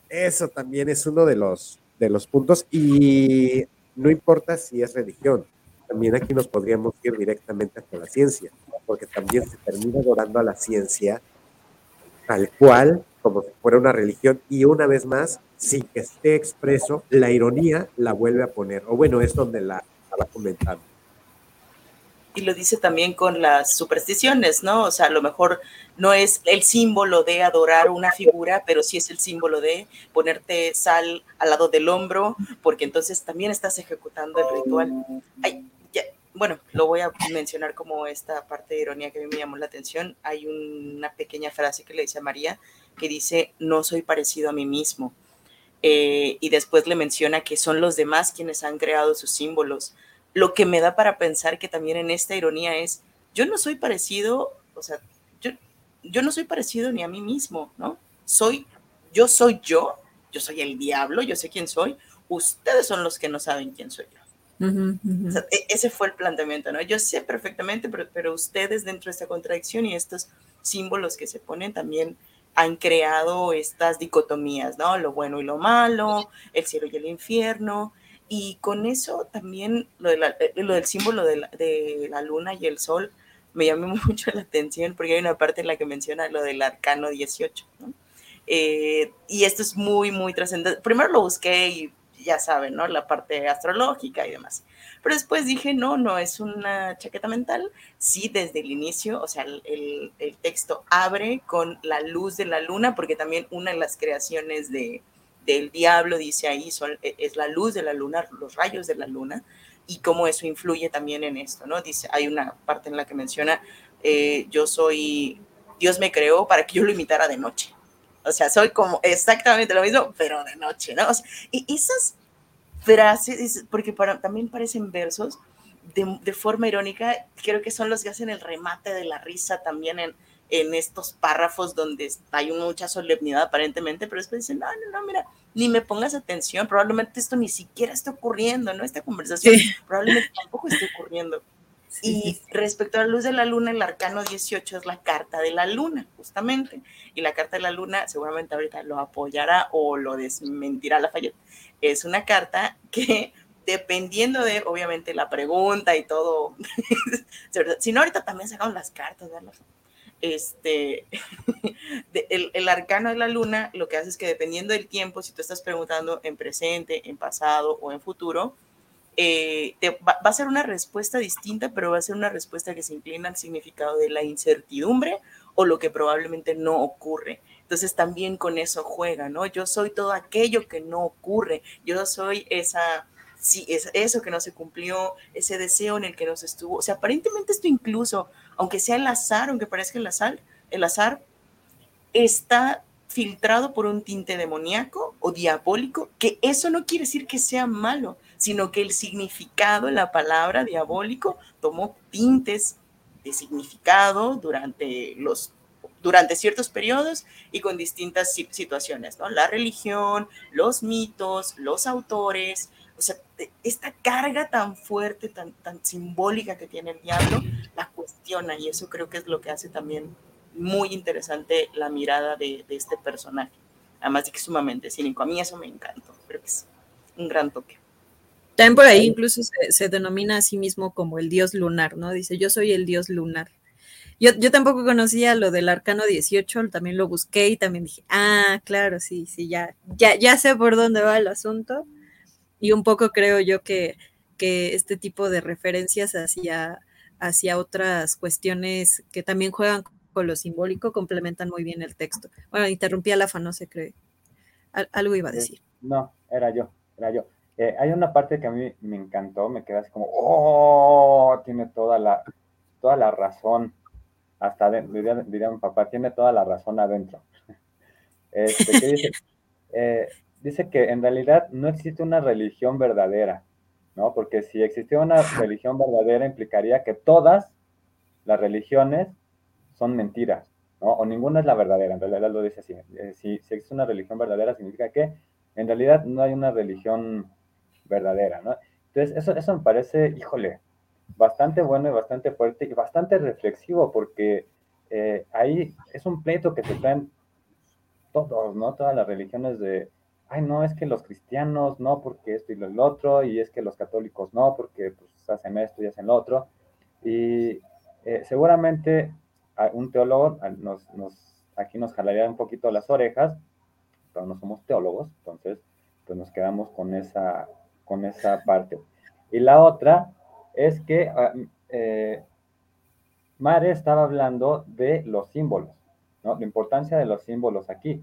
Eso también es uno de los, de los puntos y no importa si es religión. También aquí nos podríamos ir directamente hacia la ciencia, porque también se termina adorando a la ciencia tal cual como si fuera una religión y una vez más sin que esté expreso, la ironía la vuelve a poner, o bueno, es donde la estaba comentando. Y lo dice también con las supersticiones, ¿no? O sea, a lo mejor no es el símbolo de adorar una figura, pero sí es el símbolo de ponerte sal al lado del hombro, porque entonces también estás ejecutando el ritual. Bueno, lo voy a mencionar como esta parte de ironía que a mí me llamó la atención. Hay una pequeña frase que le dice a María que dice, no soy parecido a mí mismo. Eh, y después le menciona que son los demás quienes han creado sus símbolos. Lo que me da para pensar que también en esta ironía es, yo no soy parecido, o sea, yo, yo no soy parecido ni a mí mismo, ¿no? Soy, yo soy yo, yo soy el diablo, yo sé quién soy, ustedes son los que no saben quién soy yo. E, ese fue el planteamiento, ¿no? Yo sé perfectamente, pero, pero ustedes dentro de esta contradicción y estos símbolos que se ponen también han creado estas dicotomías, ¿no? Lo bueno y lo malo, el cielo y el infierno. Y con eso también lo, eh, del símbolo de la, luna y el sol me llamó mucho la atención porque hay una parte en la que menciona lo del arcano 18, ¿no? Eh, y esto es muy, muy trascendente. Primero lo busqué y ya saben, ¿no? La parte astrológica y demás. Pero después dije, no, no es una chaqueta mental. Sí, desde el inicio, o sea, el, el, texto abre con la luz de la luna, porque también una de las creaciones de, del diablo, dice ahí, son, e, es la luz de la luna, los rayos de la luna, y cómo eso influye también en esto, ¿no? Dice, hay una parte en la que menciona, eh, yo soy, Dios me creó para que yo lo imitara de noche. O sea, soy como exactamente lo mismo, pero de noche, ¿no? y esas frases, porque para, también parecen versos, de, de, forma irónica, creo que son los que hacen el remate de la risa también en, en estos párrafos donde hay mucha solemnidad aparentemente, pero después dicen, no, no, no, mira, ni me pongas atención, probablemente esto ni siquiera está ocurriendo, ¿no? Esta conversación probablemente tampoco esté ocurriendo y respecto a la luz de la luna, el arcano 18 es la carta de la luna, justamente. Y la carta de la luna, seguramente ahorita lo apoyará o lo desmentirá la falla. Es una carta que, dependiendo de, obviamente, la pregunta y todo, si no, ahorita también sacamos las cartas, ¿verdad? Este, el, el, arcano de la luna lo que hace es que dependiendo del tiempo, si tú estás preguntando en presente, en pasado o en futuro, eh, va, a ser una respuesta distinta, pero va a ser una respuesta que se inclina al significado de la incertidumbre o lo que probablemente no ocurre. Entonces también con eso juega, ¿no? Yo soy todo aquello que no ocurre, yo soy esa, sí, es eso que no se cumplió, ese deseo en el que no se estuvo. O sea, aparentemente esto incluso, aunque sea el azar, aunque parezca el azar, el azar está filtrado por un tinte demoníaco o diabólico, que eso no quiere decir que sea malo, sino que el significado, la palabra diabólico, tomó tintes de significado durante los durante ciertos periodos y con distintas situaciones, ¿no? La religión, los mitos, los autores, o sea, esta carga tan fuerte, tan, tan simbólica que tiene el diablo, la cuestiona y eso creo que es lo que hace también muy interesante la mirada de, de este personaje. Además de que es sumamente cínico. A mí eso me encantó. Creo que es un gran toque. También por ahí incluso se, denomina a sí mismo como el dios lunar, ¿no? Dice, yo soy el dios lunar. Yo, yo, tampoco conocía lo del arcano 18, también lo busqué y también dije, ah, claro, sí, sí, ya, ya, ya sé por dónde va el asunto. Y un poco creo yo que, que este tipo de referencias hacia, hacia otras cuestiones que también juegan con lo simbólico complementan muy bien el texto. Bueno, interrumpí a Lafa, no se cree. algo iba a decir. No, era yo, era yo. Eh, hay una parte que a mí me encantó, me quedé así como, oh, tiene toda la, toda la razón, hasta diría, diría, mi papá, tiene toda la razón adentro. Este, dice? Eh, dice que en realidad no existe una religión verdadera, ¿no? Porque si existiera una religión verdadera implicaría que todas las religiones son mentiras, ¿no? O ninguna es la verdadera, en realidad lo dice así. Eh, si, si existe una religión verdadera significa que en realidad no hay una religión verdadera, ¿no? Entonces, eso, eso me parece, híjole, bastante bueno y bastante fuerte y bastante reflexivo, porque eh, ahí es un pleito que se traen todos, ¿no? Todas las religiones de, ay, no, es que los cristianos no, porque esto y lo otro, y es que los católicos no, porque pues hacen esto y hacen lo otro. Y eh, seguramente un teólogo nos, nos, aquí nos jalaría un poquito las orejas, pero no somos teólogos, entonces pues nos quedamos con esa, con esa parte. Y la otra es que ah, eh, Mare estaba hablando de los símbolos, ¿no? La importancia de los símbolos aquí.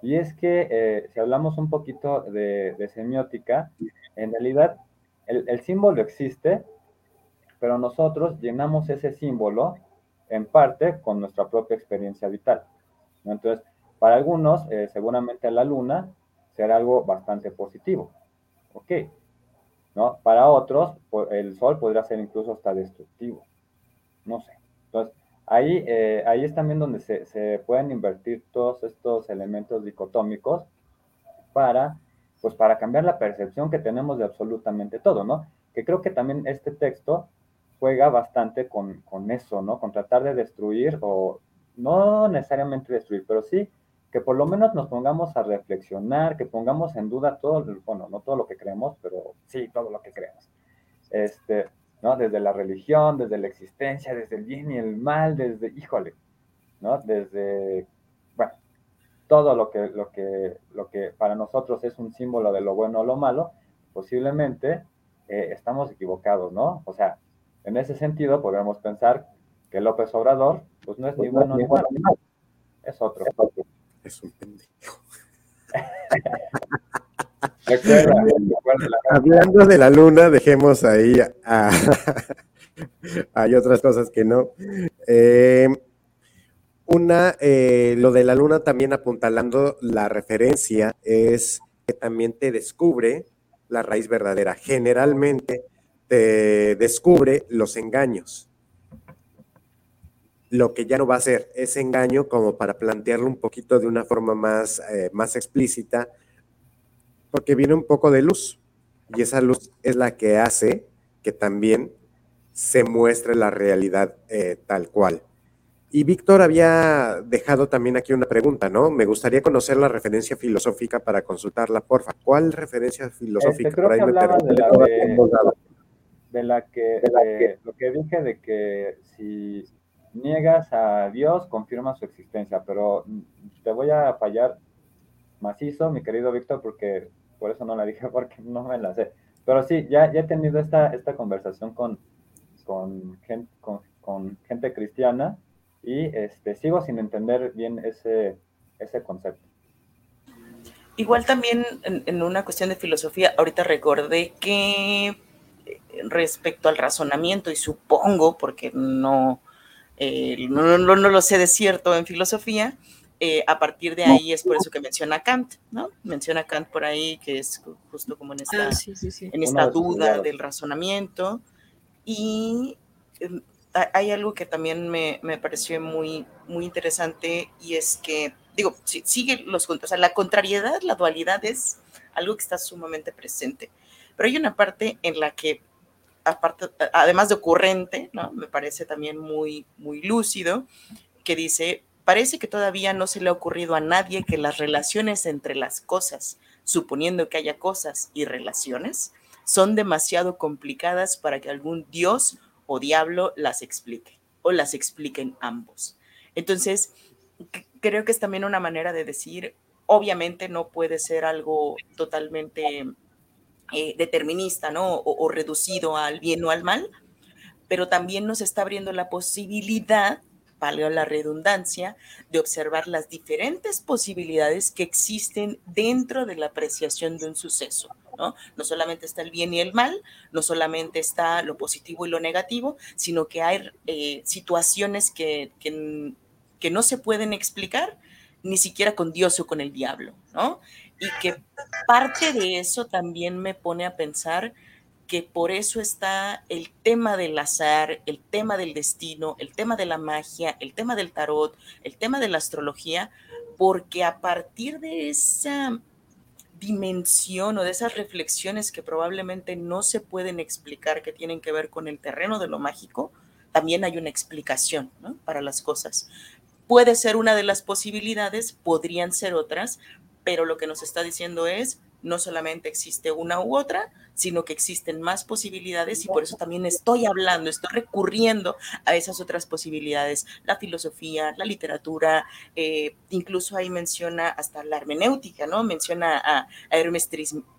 Y es que eh, si hablamos un poquito de, semiótica, en realidad el, el, símbolo existe, pero nosotros llenamos ese símbolo en parte con nuestra propia experiencia vital. Entonces, para algunos, eh, seguramente la luna será algo bastante positivo. Ok, ¿no? Para otros, el sol podría ser incluso hasta destructivo. No sé. Entonces, ahí, eh, ahí es también donde se, se, pueden invertir todos estos elementos dicotómicos para, pues, para cambiar la percepción que tenemos de absolutamente todo, ¿no? Que creo que también este texto juega bastante con, con eso, ¿no? Con tratar de destruir o no necesariamente destruir, pero sí que por lo menos nos pongamos a reflexionar, que pongamos en duda todo, bueno, no todo lo que creemos, pero sí todo lo que creemos. Este, ¿no? Desde la religión, desde la existencia, desde el bien y el mal, desde, híjole, ¿no? Desde, bueno, todo lo que, lo, que, lo que para nosotros es un símbolo de lo bueno o lo malo, posiblemente eh, estamos equivocados, ¿no? O sea, en ese sentido podemos pensar que López Obrador, pues no es ni bueno ni malo, es otro. Es un pendejo. Hablando de la luna, dejemos ahí hay otras cosas que no. Eh, una, eh, lo de la luna también apuntalando la referencia es que también te descubre la raíz verdadera. Generalmente te descubre los engaños. Lo que ya no va a ser ese engaño, como para plantearlo un poquito de una forma más, eh, más explícita, porque viene un poco de luz. Y esa luz es la que hace que también se muestre la realidad eh, tal cual. Y Víctor había dejado también aquí una pregunta, ¿no? Me gustaría conocer la referencia filosófica para consultarla, porfa. ¿Cuál referencia filosófica? Este, creo que hablaba de la, de, la que, lo que dije de que si niegas a Dios, confirma su existencia, pero te voy a fallar macizo, mi querido Víctor, porque por eso no la dije, porque no me la sé. Pero sí, ya, he tenido esta, esta conversación con, con, gente cristiana y este, sigo sin entender bien ese, ese concepto. Igual también en, una cuestión de filosofía, ahorita recordé que eh, respecto al razonamiento, y supongo, porque no, eh, no, no, lo sé de cierto en filosofía, eh, a partir de ahí es por eso que menciona Kant, ¿no? Menciona Kant por ahí, que es justo como en esta, ah, En esta duda del razonamiento. Y em, hay algo que también me, me, pareció muy, muy interesante y es que, digo, sigue los o sea, la contrariedad, la dualidad es algo que está sumamente presente, pero hay una parte en la que, aparte, además de ocurrente, me parece también muy, muy lúcido, que dice, parece que todavía no se le ha ocurrido a nadie que las relaciones entre las cosas, suponiendo que haya cosas y relaciones, son demasiado complicadas para que algún dios o diablo las explique o las expliquen ambos. Entonces, creo que es también una manera de decir, obviamente no puede ser algo totalmente eh, determinista, ¿no? O, reducido al bien o al mal, pero también nos está abriendo la posibilidad, valga la redundancia, de observar las diferentes posibilidades que existen dentro de la apreciación de un suceso. ¿no? solamente está el bien y el mal, no solamente está lo positivo y lo negativo, sino que hay eh, situaciones que, que, no se pueden explicar ni siquiera con Dios o con el diablo, ¿no? Y que parte de eso también me pone a pensar que por eso está el tema del azar, el tema del destino, el tema de la magia, el tema del tarot, el tema de la astrología, porque a partir de esa dimensión o de esas reflexiones que probablemente no se pueden explicar, que tienen que ver con el terreno de lo mágico, también hay una explicación para las cosas. Puede ser una de las posibilidades, podrían ser otras, pero lo que nos está diciendo es, no solamente existe una u otra, sino que existen más posibilidades y por eso también estoy hablando, estoy recurriendo a esas otras posibilidades, la filosofía, la literatura, eh, incluso ahí menciona hasta la hermenéutica, ¿no? Menciona a, Hermes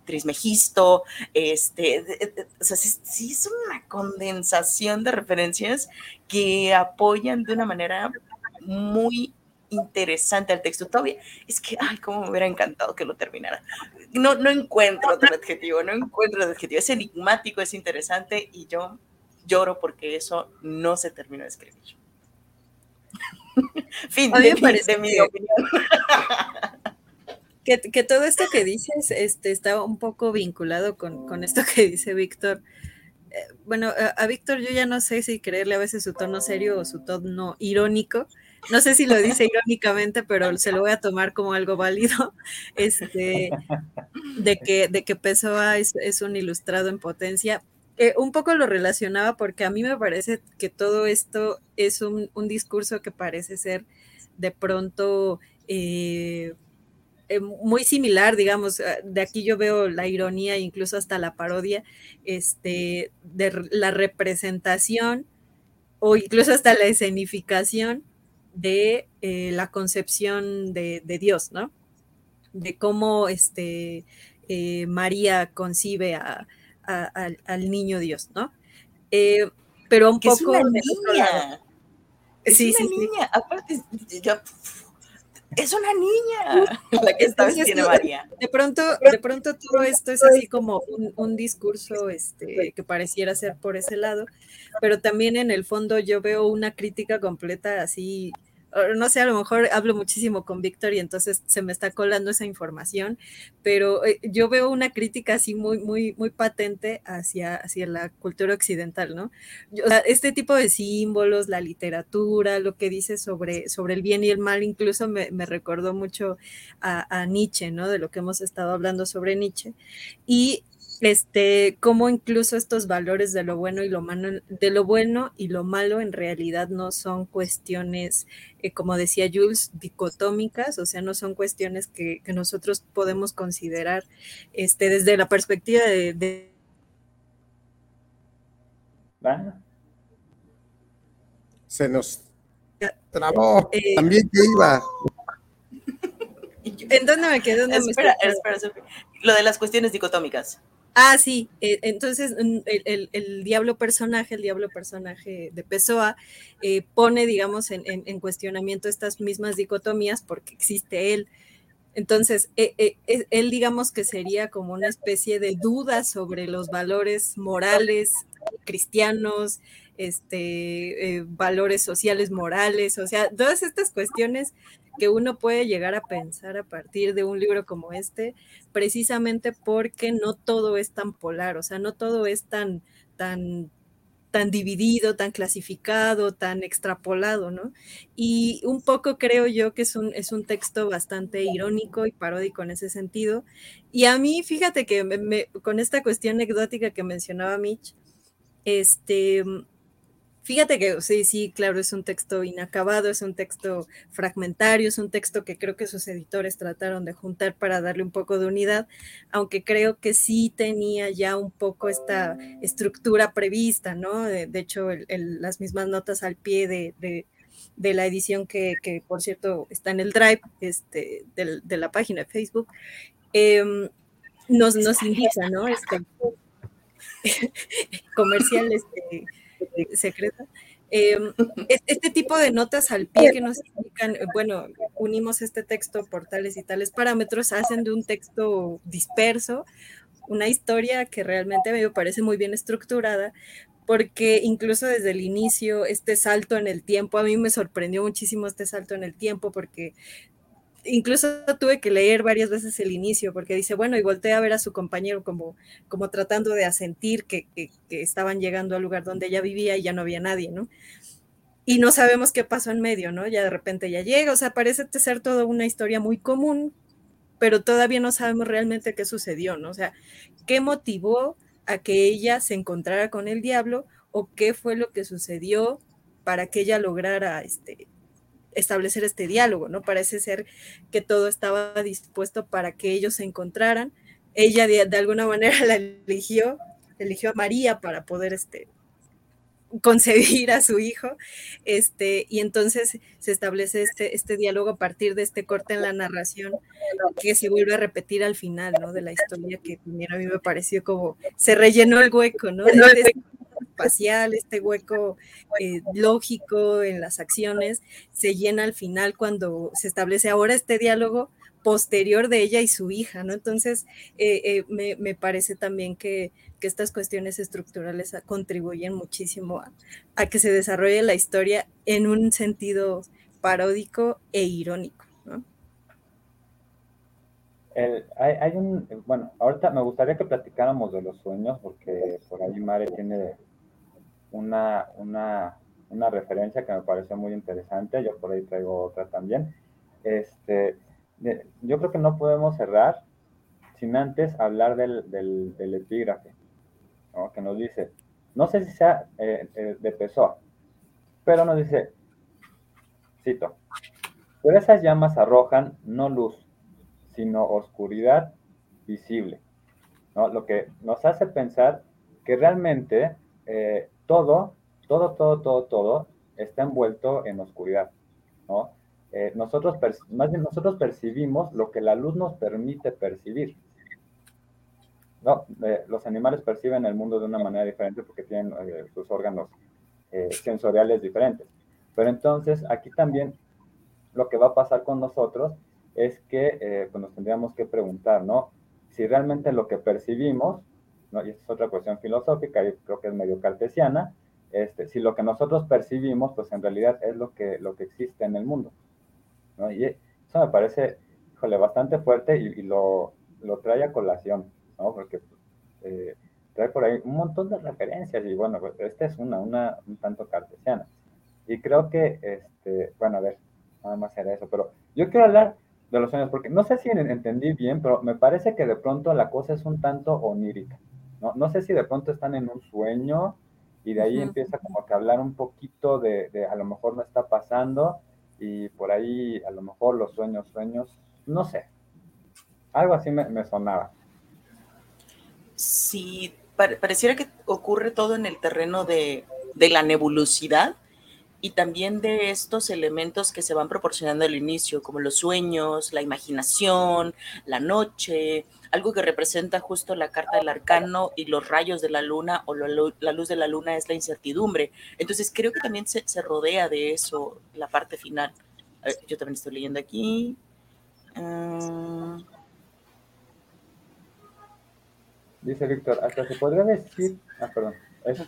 Trismegisto, este, o sea, sí es una condensación de referencias que apoyan de una manera muy interesante al texto. Todavía es que, ay, cómo me hubiera encantado que lo terminara. No, no encuentro otro adjetivo, no encuentro otro adjetivo. Es enigmático, es interesante y yo lloro porque eso no se terminó de escribir. fin de, mi, opinión. Que, todo esto que dices este, está un poco vinculado con, con esto que dice Víctor. Eh, bueno, a, a Víctor yo ya no sé si creerle a veces su tono serio o su tono irónico, no sé si lo dice irónicamente, pero se lo voy a tomar como algo válido, este, de que, de que Pessoa es, un ilustrado en potencia. Eh, un poco lo relacionaba porque a mí me parece que todo esto es un, discurso que parece ser de pronto eh, eh, muy similar, digamos, de aquí yo veo la ironía, incluso hasta la parodia, este, de la representación o incluso hasta la escenificación de eh, la concepción de, Dios, ¿no? De cómo este, eh, María concibe al niño Dios, ¿no? Eh, pero un poco... Es una niña. Es una niña. Aparte, es una niña la que esta vez tiene María. De pronto, de pronto todo esto es así como un, un, discurso este, que pareciera ser por ese lado, pero también en el fondo yo veo una crítica completa así no sé, a lo mejor hablo muchísimo con Víctor y entonces se me está colando esa información, pero eh, yo veo una crítica así muy, muy, muy patente hacia, hacia la cultura occidental, ¿no? este tipo de símbolos, la literatura, lo que dice sobre, sobre el bien y el mal, incluso me, recordó mucho a, a Nietzsche, ¿no? De lo que hemos estado hablando sobre Nietzsche. Y este, cómo incluso estos valores de lo bueno y lo malo, de lo bueno y lo malo en realidad no son cuestiones, eh, como decía Jules, dicotómicas, o sea, no son cuestiones que, nosotros podemos considerar este, desde la perspectiva de... Se nos trabó. Eh, También que iba. ¿En dónde me quedé? espera, espera, Lo de las cuestiones dicotómicas. Ah, sí, eh, entonces mm, el, diablo personaje, el diablo personaje de Pessoa, eh, pone, digamos, en, cuestionamiento estas mismas dicotomías porque existe él. Entonces, eh, él, digamos que sería como una especie de duda sobre los valores morales cristianos, este, valores sociales morales, o sea, todas estas cuestiones que uno puede llegar a pensar a partir de un libro como este, precisamente porque no todo es tan polar, o sea, no todo es tan, tan, tan dividido, tan clasificado, tan extrapolado, ¿no? Y un poco creo yo que es un, es un texto bastante irónico y paródico en ese sentido. Y a mí, fíjate que con esta cuestión anecdótica que mencionaba Mitch, este, Fíjate que sí, sí, claro, es un texto inacabado, es un texto fragmentario, es un texto que creo que sus editores trataron de juntar para darle un poco de unidad, aunque creo que sí tenía ya un poco esta estructura prevista, ¿no? De, hecho, las mismas notas al pie de, la edición que, por cierto, está en el drive este, de, la página de Facebook, em, nos, nos indica, ¿no? Este, comercial, secreta. Em, este tipo de notas al pie que nos indican, bueno, unimos este texto por tales y tales parámetros, hacen de un texto disperso una historia que realmente me parece muy bien estructurada, porque incluso desde el inicio, este salto en el tiempo, a mí me sorprendió muchísimo este salto en el tiempo, porque incluso tuve que leer varias veces el inicio porque dice, bueno, y voltea a ver a su compañero como, como tratando de asentir que, que, estaban llegando al lugar donde ella vivía y ya no había nadie, ¿no? Y no sabemos qué pasó en medio, ¿no? Ya de repente ya llega, o sea, parece ser toda una historia muy común, pero todavía no sabemos realmente qué sucedió, ¿no? O sea, qué motivó a que ella se encontrara con el diablo o qué fue lo que sucedió para que ella lograra este, establecer este diálogo, ¿no? Parece ser que todo estaba dispuesto para que ellos se encontraran. Ella de, alguna manera la eligió, eligió a María para poder este, concebir a su hijo, este, y entonces se establece este, este diálogo a partir de este corte en la narración que se vuelve a repetir al final, ¿no? De la historia que también a mí me pareció como se rellenó el hueco, ¿no? Espacial, este hueco eh, lógico en las acciones, se llena al final cuando se establece ahora este diálogo posterior de ella y su hija, ¿no? Entonces, eh, eh, me, parece también que, estas cuestiones estructurales contribuyen muchísimo a, que se desarrolle la historia en un sentido paródico e irónico, ¿no? hay, un, bueno, ahorita me gustaría que platicáramos de los sueños, porque por ahí Mare tiene una, una, una referencia que me pareció muy interesante, yo por ahí traigo otra también. Este, yo creo que no podemos cerrar sin antes hablar del, del, epígrafe, que nos dice, no sé si sea eh, eh, de Pessoa, pero nos dice, cito, pero esas llamas arrojan no luz, sino oscuridad visible, ¿no? lo que nos hace pensar que realmente eh, todo, todo, todo, todo, todo está envuelto en oscuridad. ¿no? Eh, nosotros, más bien nosotros percibimos lo que la luz nos permite percibir. ¿no? Eh, los animales perciben el mundo de una manera diferente porque tienen eh, sus órganos sensoriales diferentes. Pero entonces aquí también lo que va a pasar con nosotros es que pues nos tendríamos que preguntar, ¿no? Si realmente lo que percibimos, y esta es otra cuestión filosófica, y creo que es medio cartesiana, este, si lo que nosotros percibimos, pues en realidad es lo que, lo que existe en el mundo. ¿no? Y eso me parece, híjole, bastante fuerte y, lo, lo, trae a colación, ¿no? Porque eh, trae por ahí un montón de referencias y bueno, pues, esta es una, una un tanto cartesiana. Y creo que, este, bueno, a ver, nada más era eso, pero yo quiero hablar de los sueños, porque no sé si entendí bien, pero me parece que de pronto la cosa es un tanto onírica. No, no sé si de pronto están en un sueño y de ahí empieza como que hablar un poquito de, de, a lo mejor no está pasando y por ahí a lo mejor los sueños, sueños, no sé, algo así me, me sonaba. Sí, pareciera que ocurre todo en el terreno de, de la nebulosidad, y también de estos elementos que se van proporcionando al inicio, como los sueños, la imaginación, la noche, algo que representa justo la carta del arcano y los rayos de la luna o la luz de la luna es la incertidumbre. Entonces creo que también se, rodea de eso la parte final. yo también estoy leyendo aquí. Ah. Dice Víctor, hasta se podría decir, ah, perdón, ¿es,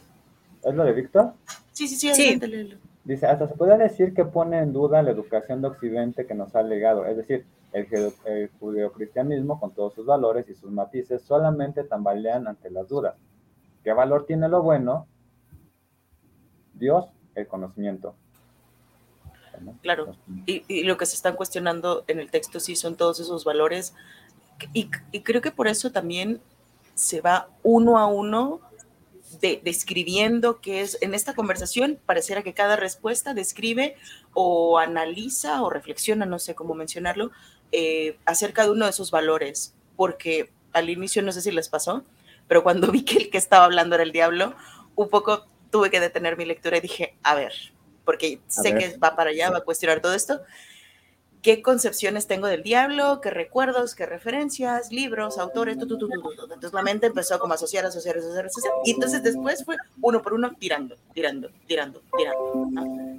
lo de Víctor? Sí, sí, sí, sí. Dice, hasta se puede decir que pone en duda la educación de Occidente que nos ha legado, es decir, el, el judeocristianismo con todos sus valores y sus matices solamente tambalean ante las dudas. ¿Qué valor tiene lo bueno? Dios, el conocimiento. Claro, y, lo que se están cuestionando en el texto sí son todos esos valores, y, y creo que por eso también se va uno a uno describiendo que es en esta conversación pareciera que cada respuesta describe o analiza o reflexiona, no sé cómo mencionarlo, eh, acerca de uno de esos valores, porque al inicio no sé si les pasó, pero cuando vi que el que estaba hablando era el diablo, un poco tuve que detener mi lectura y dije, a ver, porque sé que va para allá, va a cuestionar todo esto, qué concepciones tengo del diablo, qué recuerdos, qué referencias, libros, autores, tu, tu, tu, entonces la mente empezó como a asociar, asociar, asociar, asociar, y entonces después fue uno por uno tirando, tirando, tirando, tirando.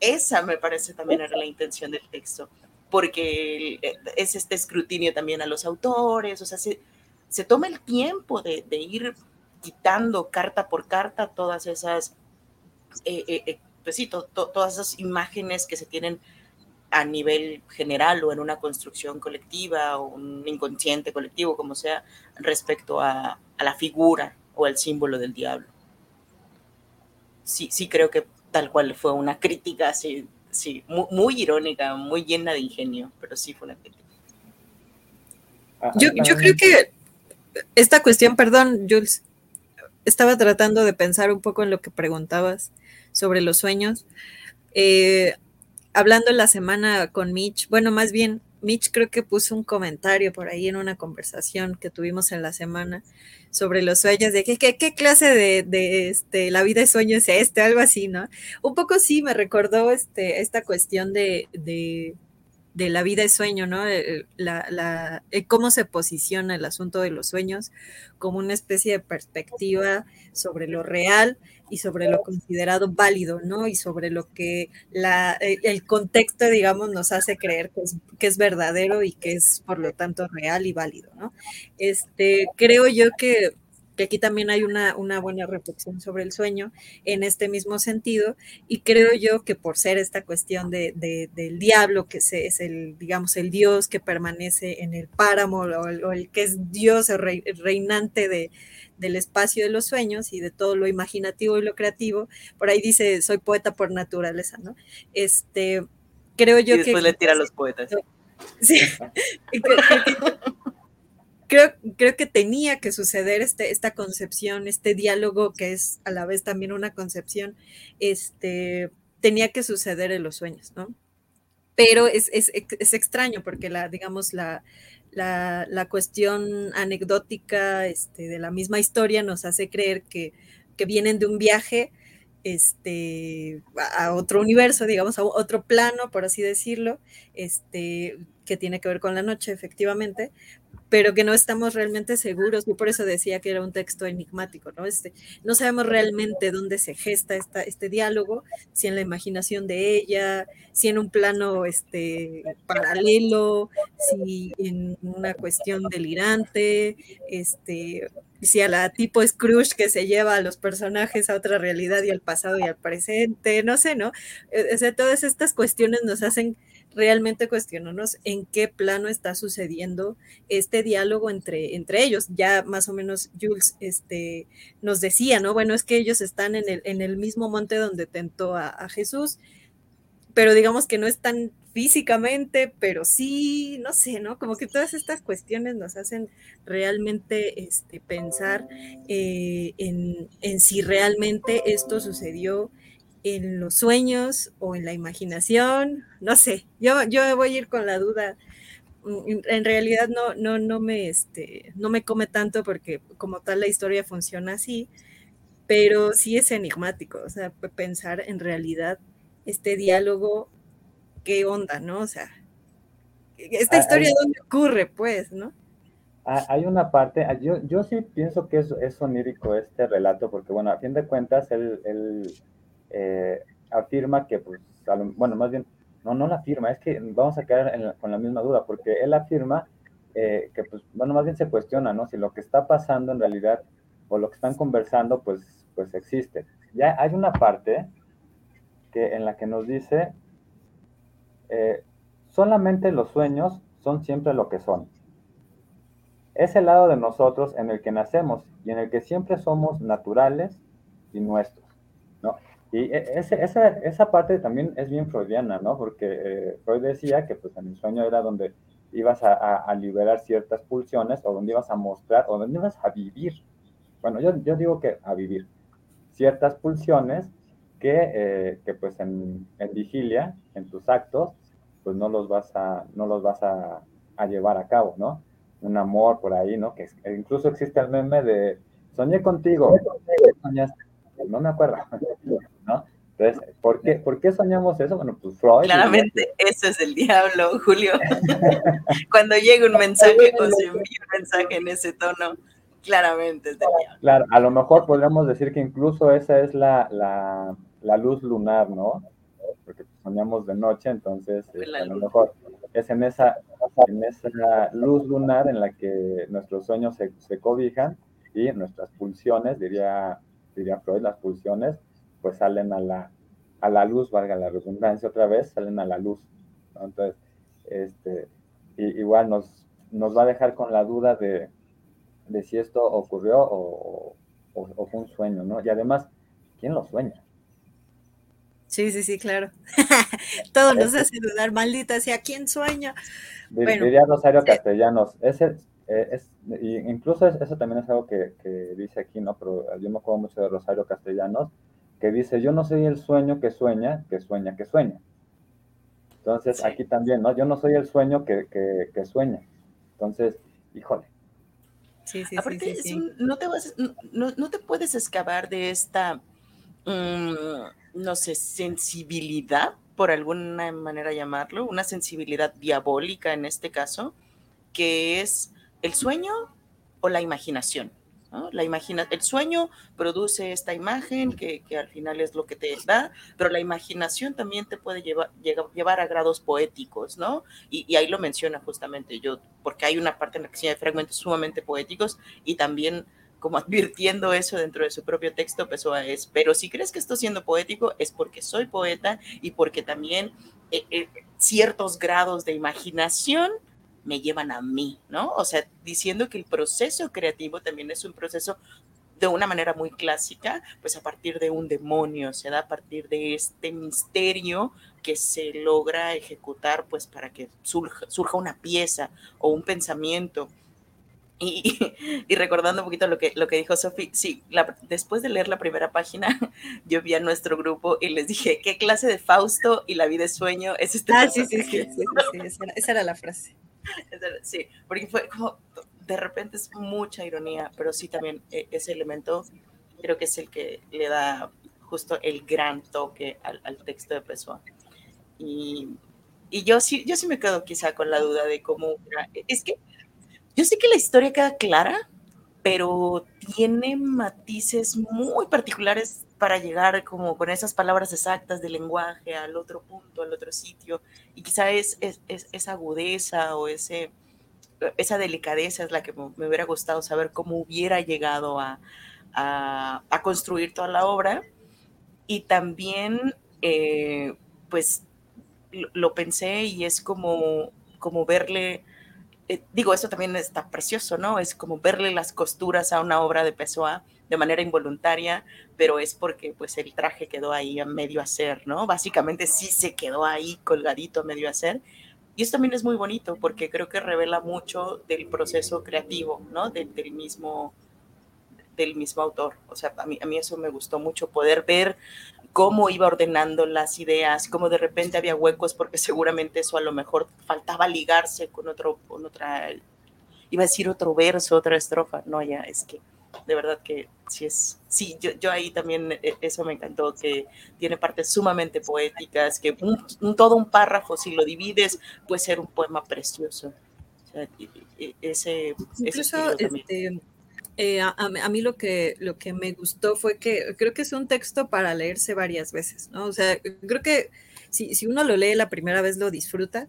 esa me parece también era la intención del texto, porque es este escrutinio también a los autores, o sea, se, se toma el tiempo de, de, ir quitando carta por carta todas esas, eh, eh, eh pues sí, todas esas imágenes que se tienen a nivel general o en una construcción colectiva o un inconsciente colectivo, como sea, respecto a, la figura o el símbolo del diablo. Sí, sí creo que tal cual fue una crítica, sí, sí, muy, irónica, muy llena de ingenio, pero sí fue una crítica. Ah, yo, yo creo que esta cuestión, perdón, Jules, estaba tratando de pensar un poco en lo que preguntabas sobre los sueños. Eh, hablando la semana con Mitch, bueno, más bien, Mitch creo que puso un comentario por ahí en una conversación que tuvimos en la semana sobre los sueños, de qué, qué, clase de, este, la vida de sueño es este, algo así, ¿no? Un poco sí me recordó este, esta cuestión de, de, la vida de sueño, ¿no? La, cómo se posiciona el asunto de los sueños como una especie de perspectiva sobre lo real y sobre lo considerado válido, ¿no? Y sobre lo que la, eh, el contexto, digamos, nos hace creer que es, que es, verdadero y que es, por lo tanto, real y válido, ¿no? Este, creo yo que, que aquí también hay una, una, buena reflexión sobre el sueño en este mismo sentido y creo yo que por ser esta cuestión de, del diablo, que es el, digamos, el dios que permanece en el páramo o el, o el que es dios reinante de del espacio de los sueños y de todo lo imaginativo y lo creativo. Por ahí dice, soy poeta por naturaleza, ¿no? Este, creo yo y después le tira a los poetas. Sí. creo, creo que tenía que suceder este, esta concepción, este diálogo que es a la vez también una concepción, este, tenía que suceder en los sueños, ¿no? Pero es, es, es extraño porque la, digamos, la, la, cuestión anecdótica este, de la misma historia nos hace creer que, vienen de un viaje este, a otro universo, digamos, a otro plano, por así decirlo, este, que tiene que ver con la noche, efectivamente, pero que no estamos realmente seguros, y por eso decía que era un texto enigmático, ¿no? Este, no sabemos realmente dónde se gesta esta, este diálogo, si en la imaginación de ella, si en un plano este, paralelo, si en una cuestión delirante, este, si a la tipo Scrooge que se lleva a los personajes a otra realidad y al pasado y al presente, no sé, ¿no? E, o sea, todas estas cuestiones nos hacen realmente cuestionarnos en qué plano está sucediendo este diálogo entre, entre ellos. Ya más o menos Jules este, nos decía, ¿no? Bueno, es que ellos están en el, en el mismo monte donde tentó a, Jesús, pero digamos que no están físicamente, pero sí, no sé, ¿no? Como que todas estas cuestiones nos hacen realmente este, pensar eh, en, en, si realmente esto sucedió en los sueños o en la imaginación, no sé, yo, yo voy a ir con la duda. Mm, en realidad no, no, no, me, este, no me come tanto porque como tal la historia funciona así, pero sí es enigmático, o sea, pensar en realidad este diálogo, qué onda, ¿no? O sea, esta ah, historia, ¿dónde ocurre, pues, no? Ah, hay una parte, ah, yo, yo sí pienso que es, es onírico este relato, porque bueno, a fin de cuentas, él, él eh, afirma que, pues, bueno, más bien, no, no la afirma, es que vamos a quedar con la misma duda, porque él afirma eh, que, pues, bueno, más bien se cuestiona, ¿no? Si lo que está pasando en realidad, o lo que están conversando, pues, pues existe. Ya hay una parte que, en la que nos dice, eh, solamente los sueños son siempre lo que son. Es el lado de nosotros en el que nacemos y en el que siempre somos naturales y nuestros, ¿no? Y e, ese, esa, esa parte también es bien freudiana, ¿no? Porque eh, Freud decía que pues en el sueño era donde ibas a, a, liberar ciertas pulsiones o donde ibas a mostrar o donde ibas a vivir. Bueno, yo, yo digo que a vivir ciertas pulsiones que, eh, que pues en, en, vigilia, en tus actos, pues no los vas a, no los vas a, a llevar a cabo, ¿no? Un amor por ahí, ¿no? Que incluso existe el meme de soñé contigo, soñaste? No me acuerdo. ¿no? Entonces, ¿por qué, ¿por qué soñamos eso? Bueno, pues Freud. Claramente, eso es el diablo, Julio. Cuando llega un mensaje o se envía un mensaje en ese tono, claramente es del diablo. Claro, a lo mejor podríamos decir que incluso esa es la, la, la luz lunar, ¿no? Porque soñamos de noche, entonces a lo mejor es en esa, en esa luz lunar en la que nuestros sueños se, se cobijan y nuestras pulsiones, diría, diría Freud, las pulsiones pues salen a la, a la luz, valga la redundancia otra vez, salen a la luz. Entonces, este, igual nos, nos va a dejar con la duda de, de si esto ocurrió o, o, fue un sueño, ¿no? Y además, ¿quién lo sueña? Sí, sí, sí, claro. Todo nos hace dudar, maldita sea, ¿quién sueña? Diría Rosario Castellanos, ese, eh, es, incluso eso también es algo que, que, dice aquí, ¿no? Pero yo me acuerdo mucho de Rosario Castellanos, que dice, yo no soy el sueño que sueña, que sueña, que sueña. Entonces, aquí también, ¿no? Yo no soy el sueño que, que, sueña. Entonces, híjole. Sí, sí, Aparte, sí, no, te vas, no, no, te puedes excavar de esta, mm, no sé, sensibilidad, por alguna manera llamarlo, una sensibilidad diabólica en este caso, que es el sueño o la imaginación. La imagina el sueño produce esta imagen que, al final es lo que te da, pero la imaginación también te puede llevar, llevar a grados poéticos, ¿no? Y, ahí lo menciona justamente yo, porque hay una parte en la que hay fragmentos sumamente poéticos y también como advirtiendo eso dentro de su propio texto, Pessoa es, pero si crees que estoy siendo poético es porque soy poeta y porque también eh, eh, ciertos grados de imaginación me llevan a mí, ¿no? O sea, diciendo que el proceso creativo también es un proceso de una manera muy clásica, pues a partir de un demonio, se da a partir de este misterio que se logra ejecutar, pues para que surja, surja una pieza o un pensamiento. Y, y, recordando un poquito lo que, lo que dijo Sofi, sí, después de leer la primera página, yo vi a nuestro grupo y les dije, ¿qué clase de Fausto y la vida de sueño es este? Ah, sí, sí, sí, sí, esa era la frase. Sí, porque fue como, de repente es mucha ironía, pero sí también eh, ese elemento creo que es el que le da justo el gran toque al, texto de Pessoa. Y, y, yo, sí, yo sí me quedo quizá con la duda de cómo... Es que yo sé que la historia queda clara, pero tiene matices muy particulares para llegar como con esas palabras exactas del lenguaje al otro punto, al otro sitio. Y quizá es, es, esa agudeza o ese, esa delicadeza es la que me hubiera gustado saber cómo hubiera llegado a, a, construir toda la obra. Y también, eh, pues, lo, pensé y es como, como verle eh, digo, eso también está precioso, ¿no? Es como verle las costuras a una obra de Pessoa de manera involuntaria, pero es porque pues el traje quedó ahí a medio hacer, ¿no? Básicamente sí se quedó ahí colgadito a medio hacer. Y eso también es muy bonito porque creo que revela mucho del proceso creativo, ¿no? del mismo del mismo autor. O sea, a mí, a mí eso me gustó mucho, poder ver cómo iba ordenando las ideas, cómo de repente había huecos, porque seguramente eso a lo mejor faltaba ligarse con otro, con otra, iba a decir otro verso, otra estrofa, no, ya, es que de verdad que sí es, sí, yo, yo ahí también eh, eso me encantó, que tiene partes sumamente poéticas, que un, todo un párrafo, si lo divides, puede ser un poema precioso. O sea, ese, Incluso, este, eh, a, mí lo que, lo que me gustó fue que creo que es un texto para leerse varias veces, ¿no? O sea, creo que si, si uno lo lee la primera vez lo disfruta,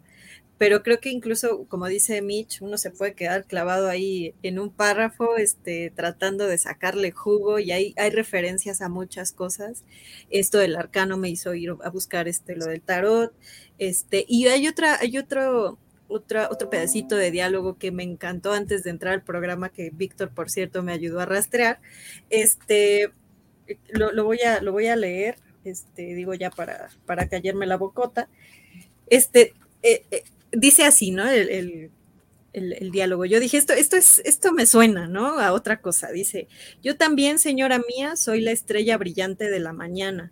pero creo que incluso, como dice Mitch, uno se puede quedar clavado ahí en un párrafo, este, tratando de sacarle jugo y hay, hay referencias a muchas cosas. Esto del arcano me hizo ir a buscar este, lo del tarot, este, y hay otra, hay otro, otra, otro pedacito de diálogo que me encantó antes de entrar al programa, que Víctor, por cierto, me ayudó a rastrear. Este, lo, voy, a, lo voy a leer, este, digo ya para, para la bocota. Este, eh, eh, dice así, ¿no? El, el, diálogo. Yo dije, esto, esto, es, esto me suena, ¿no? A otra cosa. Dice, yo también, señora mía, soy la estrella brillante de la mañana.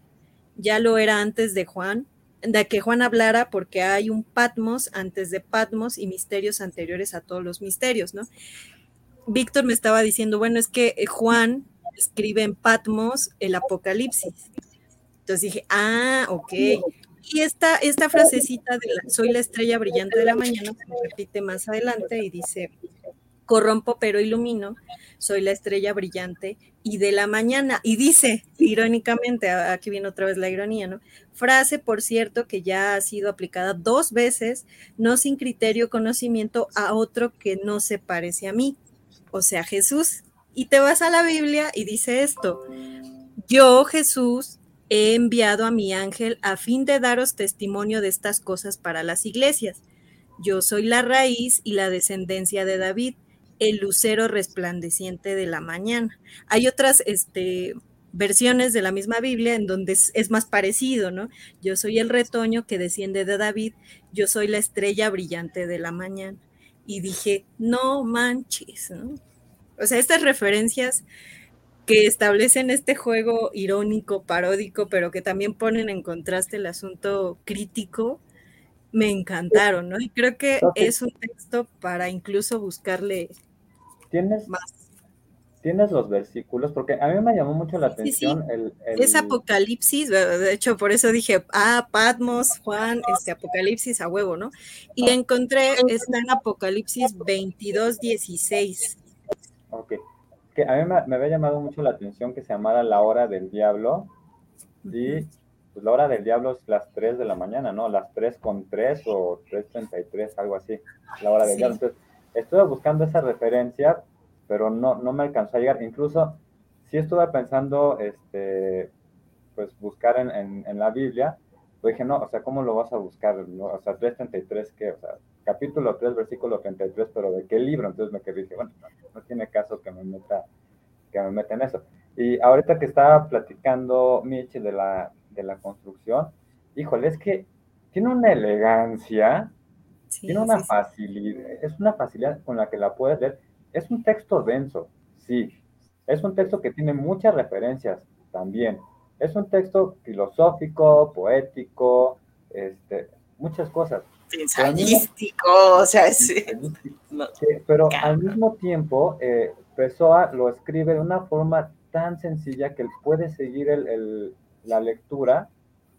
Ya lo era antes de Juan, de que Juan hablara porque hay un Patmos antes de Patmos y misterios anteriores a todos los misterios, ¿no? Víctor me estaba diciendo, bueno, es que eh, Juan escribe en Patmos el Apocalipsis. Entonces dije, ah, ok. Y esta, esta frasecita de soy la estrella brillante de la mañana se repite más adelante y dice, corrompo pero ilumino, soy la estrella brillante y de la mañana. Y dice, irónicamente, aquí viene otra vez la ironía, ¿no? Frase, por cierto, que ya ha sido aplicada dos veces, no sin criterio conocimiento a otro que no se parece a mí, o sea, Jesús. Y te vas a la Biblia y dice esto, yo, Jesús, he enviado a mi ángel a fin de daros testimonio de estas cosas para las iglesias. Yo soy la raíz y la descendencia de David el lucero resplandeciente de la mañana. Hay otras este, versiones de la misma Biblia en donde es, más parecido, ¿no? Yo soy el retoño que desciende de David, yo soy la estrella brillante de la mañana. Y dije, no manches, ¿no? O sea, estas referencias que establecen este juego irónico, paródico, pero que también ponen en contraste el asunto crítico, me encantaron, ¿no? Y creo que es un texto para incluso buscarle ¿Tienes, ¿Tienes los versículos? Porque a mí me llamó mucho la atención El, Es Apocalipsis, de hecho por eso dije, ah, Patmos, Juan, este Apocalipsis a huevo, ¿no? Y encontré, está en Apocalipsis 22, 16. Ok, que a mí me, había llamado mucho la atención que se llamara la hora del diablo y pues, la hora del diablo es las 3 de la mañana, ¿no? Las 3 con 3 o 3.33, algo así, la hora del diablo. Entonces, estuve buscando esa referencia, pero no, no me alcanzó a llegar. Incluso sí estuve pensando, este, pues buscar en, en, la Biblia, dije, no, o sea, ¿cómo lo vas a buscar? O sea, 3.33, ¿qué? O sea, capítulo 3, versículo 33, pero ¿de qué libro? Entonces me quedé, dije, bueno, no, tiene caso que me meta que me meta en eso. Y ahorita que estaba platicando Mitch de la, de la construcción, híjole, es que tiene una elegancia tiene una facilidad, es una facilidad con la que la puedes leer. Es un texto denso, sí. Es un texto que tiene muchas referencias también. Es un texto filosófico, poético, este, muchas cosas. Ensayístico, o sea, sí. Pero al mismo tiempo, eh, Pessoa lo escribe de una forma tan sencilla que puede seguir el, la lectura,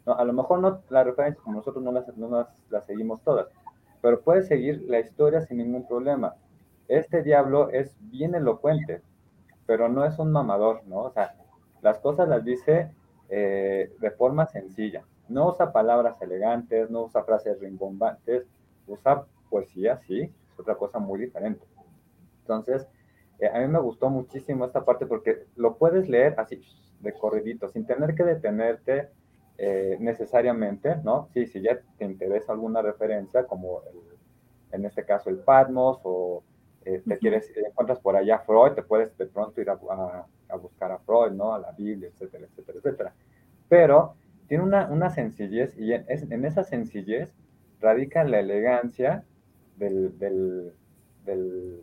a lo mejor no la referencia, como nosotros no las, no las, seguimos todas, pero puedes seguir la historia sin ningún problema. Este diablo es bien elocuente, pero no es un mamador, ¿no? O sea, las cosas las dice eh, de forma sencilla. No usa palabras elegantes, no usa frases rimbombantes, usa poesía, sí, es otra cosa muy diferente. Entonces, eh, a mí me gustó muchísimo esta parte porque lo puedes leer así, de corridito, sin tener que detenerte eh, necesariamente, ¿no? Sí, si ya te interesa alguna referencia, como en este caso el Patmos, o eh, te quieres, encuentras por allá Freud, te puedes de pronto ir a, buscar a Freud, ¿no? A la Biblia, etcétera, etcétera, etcétera. Pero tiene una, una sencillez y en, en, esa sencillez radica la elegancia del, del, del,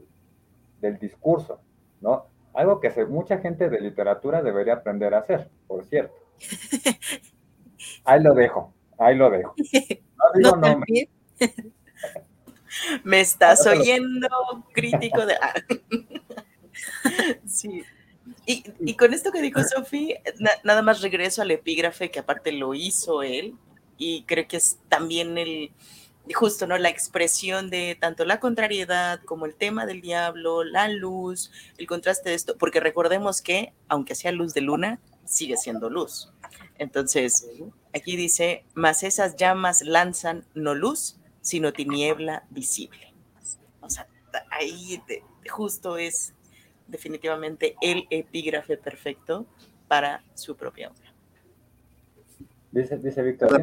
del discurso, ¿no? Algo que mucha gente de literatura debería aprender a hacer, por cierto. Ahí lo dejo, ahí lo dejo. No digo Me estás oyendo, crítico de... sí. Y, con esto que dijo Sofi, nada más regreso al epígrafe que aparte lo hizo él y creo que es también el, justo, ¿no? La expresión de tanto la contrariedad como el tema del diablo, la luz, el contraste de esto, porque recordemos que, aunque sea luz de luna, sigue siendo luz. Entonces, aquí dice, mas esas llamas lanzan no luz, sino tiniebla visible. O sea, ahí justo es definitivamente el epígrafe perfecto para su propia obra. Dice, dice Víctor,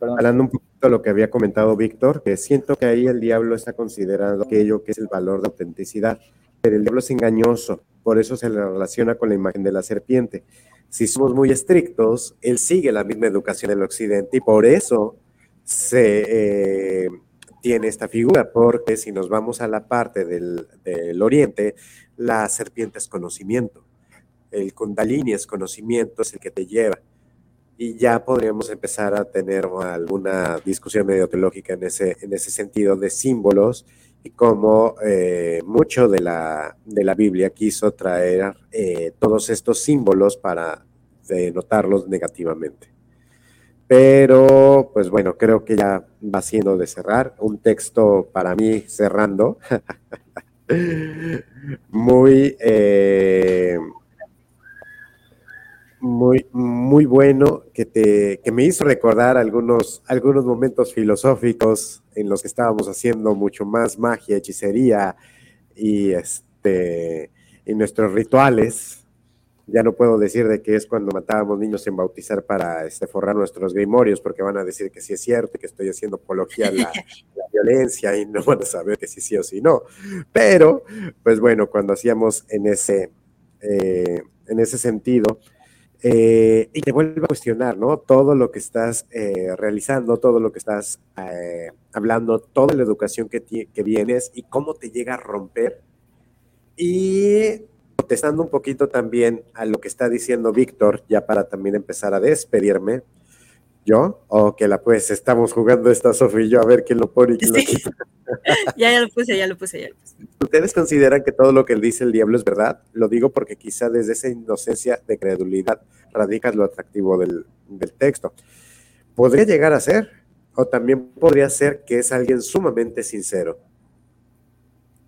Hablando un poquito de lo que había comentado Víctor, que siento que ahí el diablo está considerando aquello que es el valor de autenticidad, pero el diablo es engañoso, por eso se le relaciona con la imagen de la serpiente. Si somos muy estrictos, él sigue la misma educación del occidente y por eso se eh, tiene esta figura, porque si nos vamos a la parte del, del oriente, la serpiente es conocimiento, el kundalini es conocimiento, es el que te lleva y ya podríamos empezar a tener alguna discusión medio teológica en ese, en ese sentido de símbolos y cómo eh, mucho de la, de la Biblia quiso traer eh, todos estos símbolos para denotarlos negativamente. Pero, pues bueno, creo que ya va siendo de cerrar. Un texto para mí cerrando, muy... Eh, muy, muy bueno que, te, que me hizo recordar algunos, algunos momentos filosóficos en los que estábamos haciendo mucho más magia, hechicería y, este, y nuestros rituales. Ya no puedo decir de qué es cuando matábamos niños en bautizar para este, forrar nuestros grimorios, porque van a decir que sí es cierto, que estoy haciendo apología a la, violencia y no van a saber que sí sí o sí no. Pero, pues bueno, cuando hacíamos en ese, eh, en ese sentido, eh, y te vuelve a cuestionar, ¿no? Todo lo que estás eh, realizando, todo lo que estás eh, hablando, toda la educación que, que vienes y cómo te llega a romper. Y contestando un poquito también a lo que está diciendo Víctor, ya para también empezar a despedirme, ¿Yo? ¿O que la pues estamos jugando esta Sofía y yo a ver quién lo pone y quién lo quita? ya, ya lo puse, ya lo puse, ya lo puse. ¿Ustedes consideran que todo lo que dice el diablo es verdad? Lo digo porque quizá desde esa inocencia de credulidad radica lo atractivo del, del texto. ¿Podría llegar a ser? O también podría ser que es alguien sumamente sincero.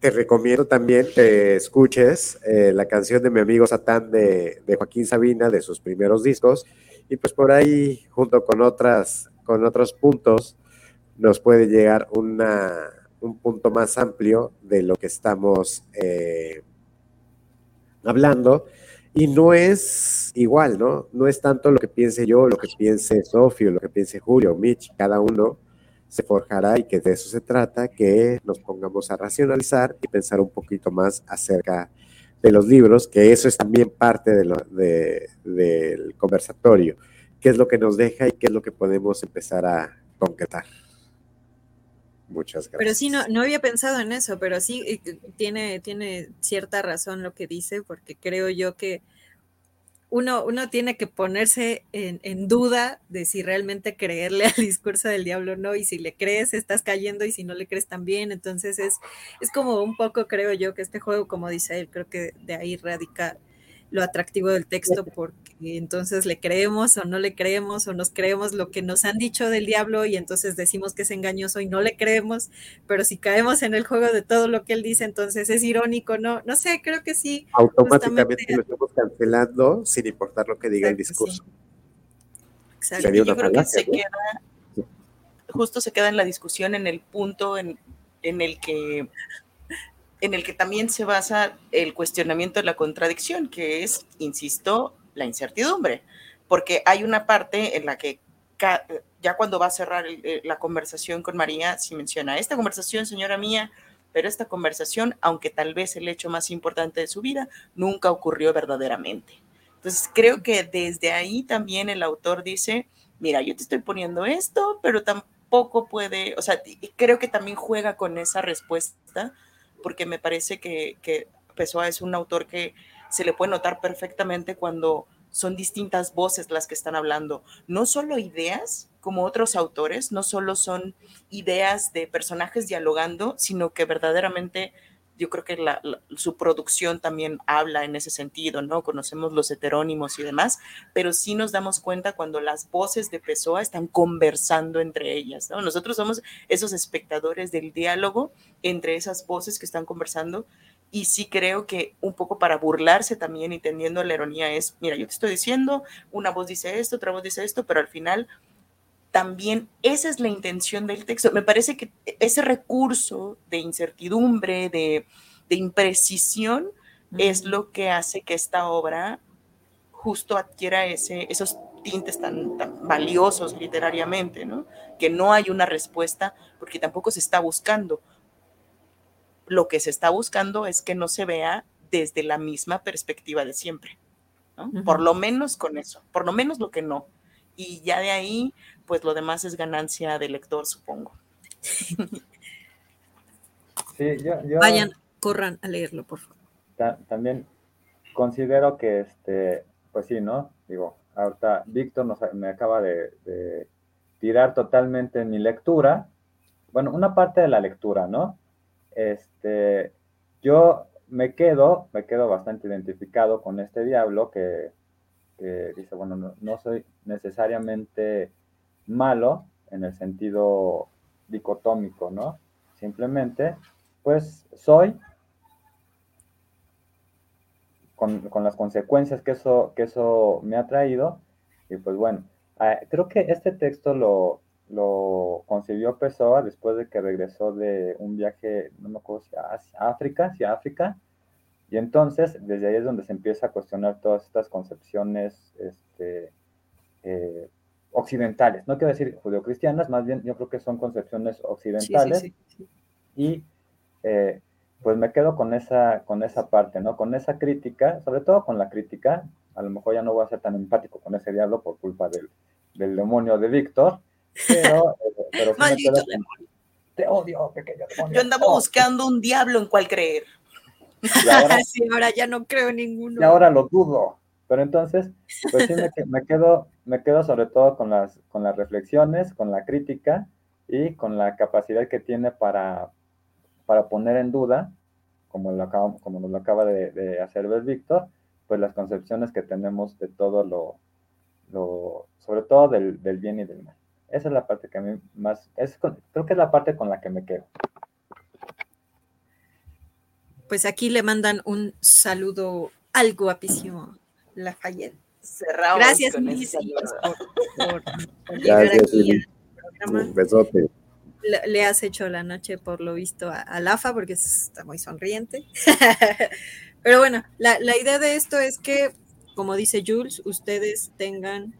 Te recomiendo también que escuches eh, la canción de mi amigo Satán de, Joaquín Sabina, de sus primeros discos, y pues por ahí, junto con, otras, con otros puntos, nos puede llegar una, un punto más amplio de lo que estamos eh, hablando. Y no es igual, ¿no? No es tanto lo que piense yo, lo que piense Sofio, lo que piense Julio, Mitch, cada uno se forjará y que de eso se trata, que nos pongamos a racionalizar y pensar un poquito más acerca de los libros, que eso es también parte de del conversatorio, qué es lo que nos deja y qué es lo que podemos empezar a concretar. Muchas gracias. Pero sí, no, no había pensado en eso, pero sí eh, tiene, tiene cierta razón lo que dice, porque creo yo que uno, uno tiene que ponerse en, duda de si realmente creerle al discurso del diablo o no, y si le crees estás cayendo y si no le crees también, entonces es, es como un poco, creo yo, que este juego, como dice él, creo que de ahí radica lo atractivo del texto porque entonces le creemos o no le creemos o nos creemos lo que nos han dicho del diablo y entonces decimos que es engañoso y no le creemos, pero si caemos en el juego de todo lo que él dice, entonces es irónico, ¿no? No sé, creo que sí. Automáticamente lo estamos cancelando sin importar lo que diga el discurso. Exacto. Yo creo que se queda, justo se queda en la discusión en el punto en, en el que en el que también se basa el cuestionamiento de la contradicción, que es, insisto, la incertidumbre, porque hay una parte en la que ya cuando va a cerrar la conversación con María, si menciona, esta conversación, señora mía, pero esta conversación, aunque tal vez el hecho más importante de su vida, nunca ocurrió verdaderamente. Entonces, creo que desde ahí también el autor dice, mira, yo te estoy poniendo esto, pero tampoco puede, o sea, creo que también juega con esa respuesta, porque me parece que, que Pessoa es un autor que se le puede notar perfectamente cuando son distintas voces las que están hablando, no solo ideas como otros autores, no solo son ideas de personajes dialogando, sino que verdaderamente yo creo que su producción también habla en ese sentido, ¿no? Conocemos los heterónimos y demás, pero sí nos damos cuenta cuando las voces de Pessoa están conversando entre ellas, ¿no? Nosotros somos esos espectadores del diálogo entre esas voces que están conversando y sí creo que un poco para burlarse también y teniendo la ironía es, mira, yo te estoy diciendo, una voz dice esto, otra voz dice esto, pero al final también esa es la intención del texto. Me parece que ese recurso de incertidumbre, de, imprecisión, es lo que hace que esta obra justo adquiera ese, esos tintes tan, tan, valiosos literariamente, ¿no? Que no hay una respuesta porque tampoco se está buscando lo que se está buscando es que no se vea desde la misma perspectiva de siempre, Por lo menos con eso, por lo menos lo que no. Y ya de ahí, pues lo demás es ganancia del lector, supongo. Sí, yo, Vayan, corran a leerlo, por favor. también considero que, este, pues sí, ¿no? Digo, ahorita Víctor me acaba de, de tirar totalmente mi lectura. Bueno, una parte de la lectura, ¿no? Este, yo me quedo, me quedo bastante identificado con este diablo que, dice, bueno, no, soy necesariamente malo en el sentido dicotómico, ¿no? Simplemente, pues soy con, las consecuencias que eso, que eso me ha traído. Y pues bueno, ah, creo que este texto lo, lo concibió Pessoa después de que regresó de un viaje, no me acuerdo si a África, si África, y entonces desde ahí es donde se empieza a cuestionar todas estas concepciones este, eh, occidentales, no quiero decir judeocristianas, más bien yo creo que son concepciones occidentales, y eh, pues me quedo con esa, con esa parte, ¿no? Con esa crítica, sobre todo con la crítica, a lo mejor ya no voy a ser tan empático con ese diablo por culpa del, del demonio de Víctor, pero, eh, te odio, pequeño demonio. Yo andaba buscando un diablo en cual creer. ahora, sí, ahora ya no creo en ninguno. Y ahora lo dudo. Pero entonces, pues sí me, quedo, me quedo sobre todo con las, con las reflexiones, con la crítica y con la capacidad que tiene para, para poner en duda, como, lo como nos lo acaba de, hacer ver Víctor, pues las concepciones que tenemos de todo lo, lo sobre todo del, del bien y del mal. Esa es la parte que a mí más, es creo que es la parte con la que me quedo. Pues aquí le mandan un saludo al guapísimo Lafayette. Cerramos Gracias, con por, por, llegar aquí Un besote. Le, has hecho la noche, por lo visto, a, Lafa, porque está muy sonriente. Pero bueno, la, la idea de esto es que, como dice Jules, ustedes tengan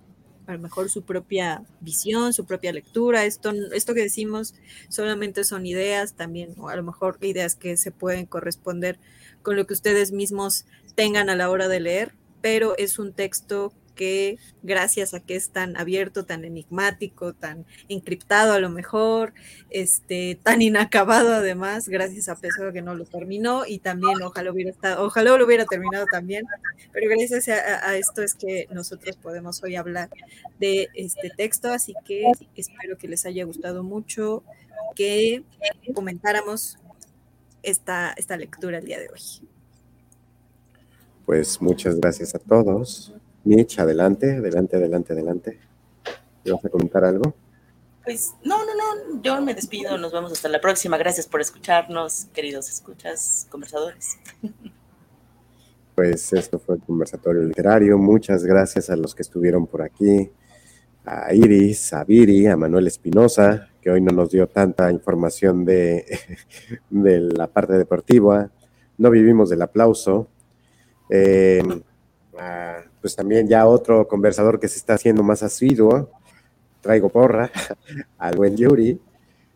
a lo mejor su propia visión, su propia lectura. Esto, esto que decimos solamente son ideas también, o a lo mejor ideas que se pueden corresponder con lo que ustedes mismos tengan a la hora de leer, pero es un texto que gracias a que es tan abierto, tan enigmático, tan encriptado a lo mejor, este, tan inacabado además, gracias a pesar que no lo terminó y también ojalá hubiera estado, ojalá lo hubiera terminado también, pero gracias a, esto es que nosotros podemos hoy hablar de este texto, así que espero que les haya gustado mucho, que comentáramos esta, esta lectura el día de hoy. Pues muchas gracias a todos. Mitch, adelante, adelante, adelante, adelante. ¿Vas a comentar algo? Pues no, no, no, yo me despido, nos vemos hasta la próxima. Gracias por escucharnos, queridos escuchas, conversadores. Pues esto fue el conversatorio literario. Muchas gracias a los que estuvieron por aquí, a Iris, a Viri, a Manuel Espinosa, que hoy no nos dio tanta información de, de la parte deportiva. No vivimos del aplauso. Eh, pues también ya otro conversador que se está haciendo más asiduo, traigo porra, al buen Yuri,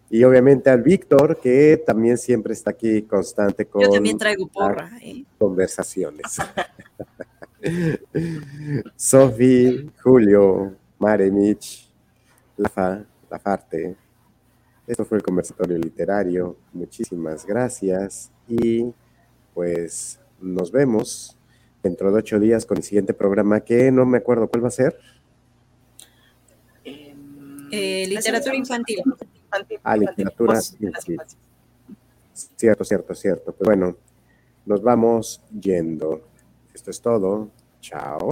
y obviamente al Víctor, que también siempre está aquí constante con... Yo también traigo porra. ¿eh? Conversaciones. Sofi, Julio, Mare, Mitch, Lafa, Lafarte. Esto fue el conversatorio literario. Muchísimas gracias y pues nos vemos dentro de ocho días con el siguiente programa que no me acuerdo cuál va a ser. Eh, literatura infantil. Ah, literatura infantil. Cierto, cierto, cierto. Pues bueno, nos vamos yendo. Esto es todo. Chao.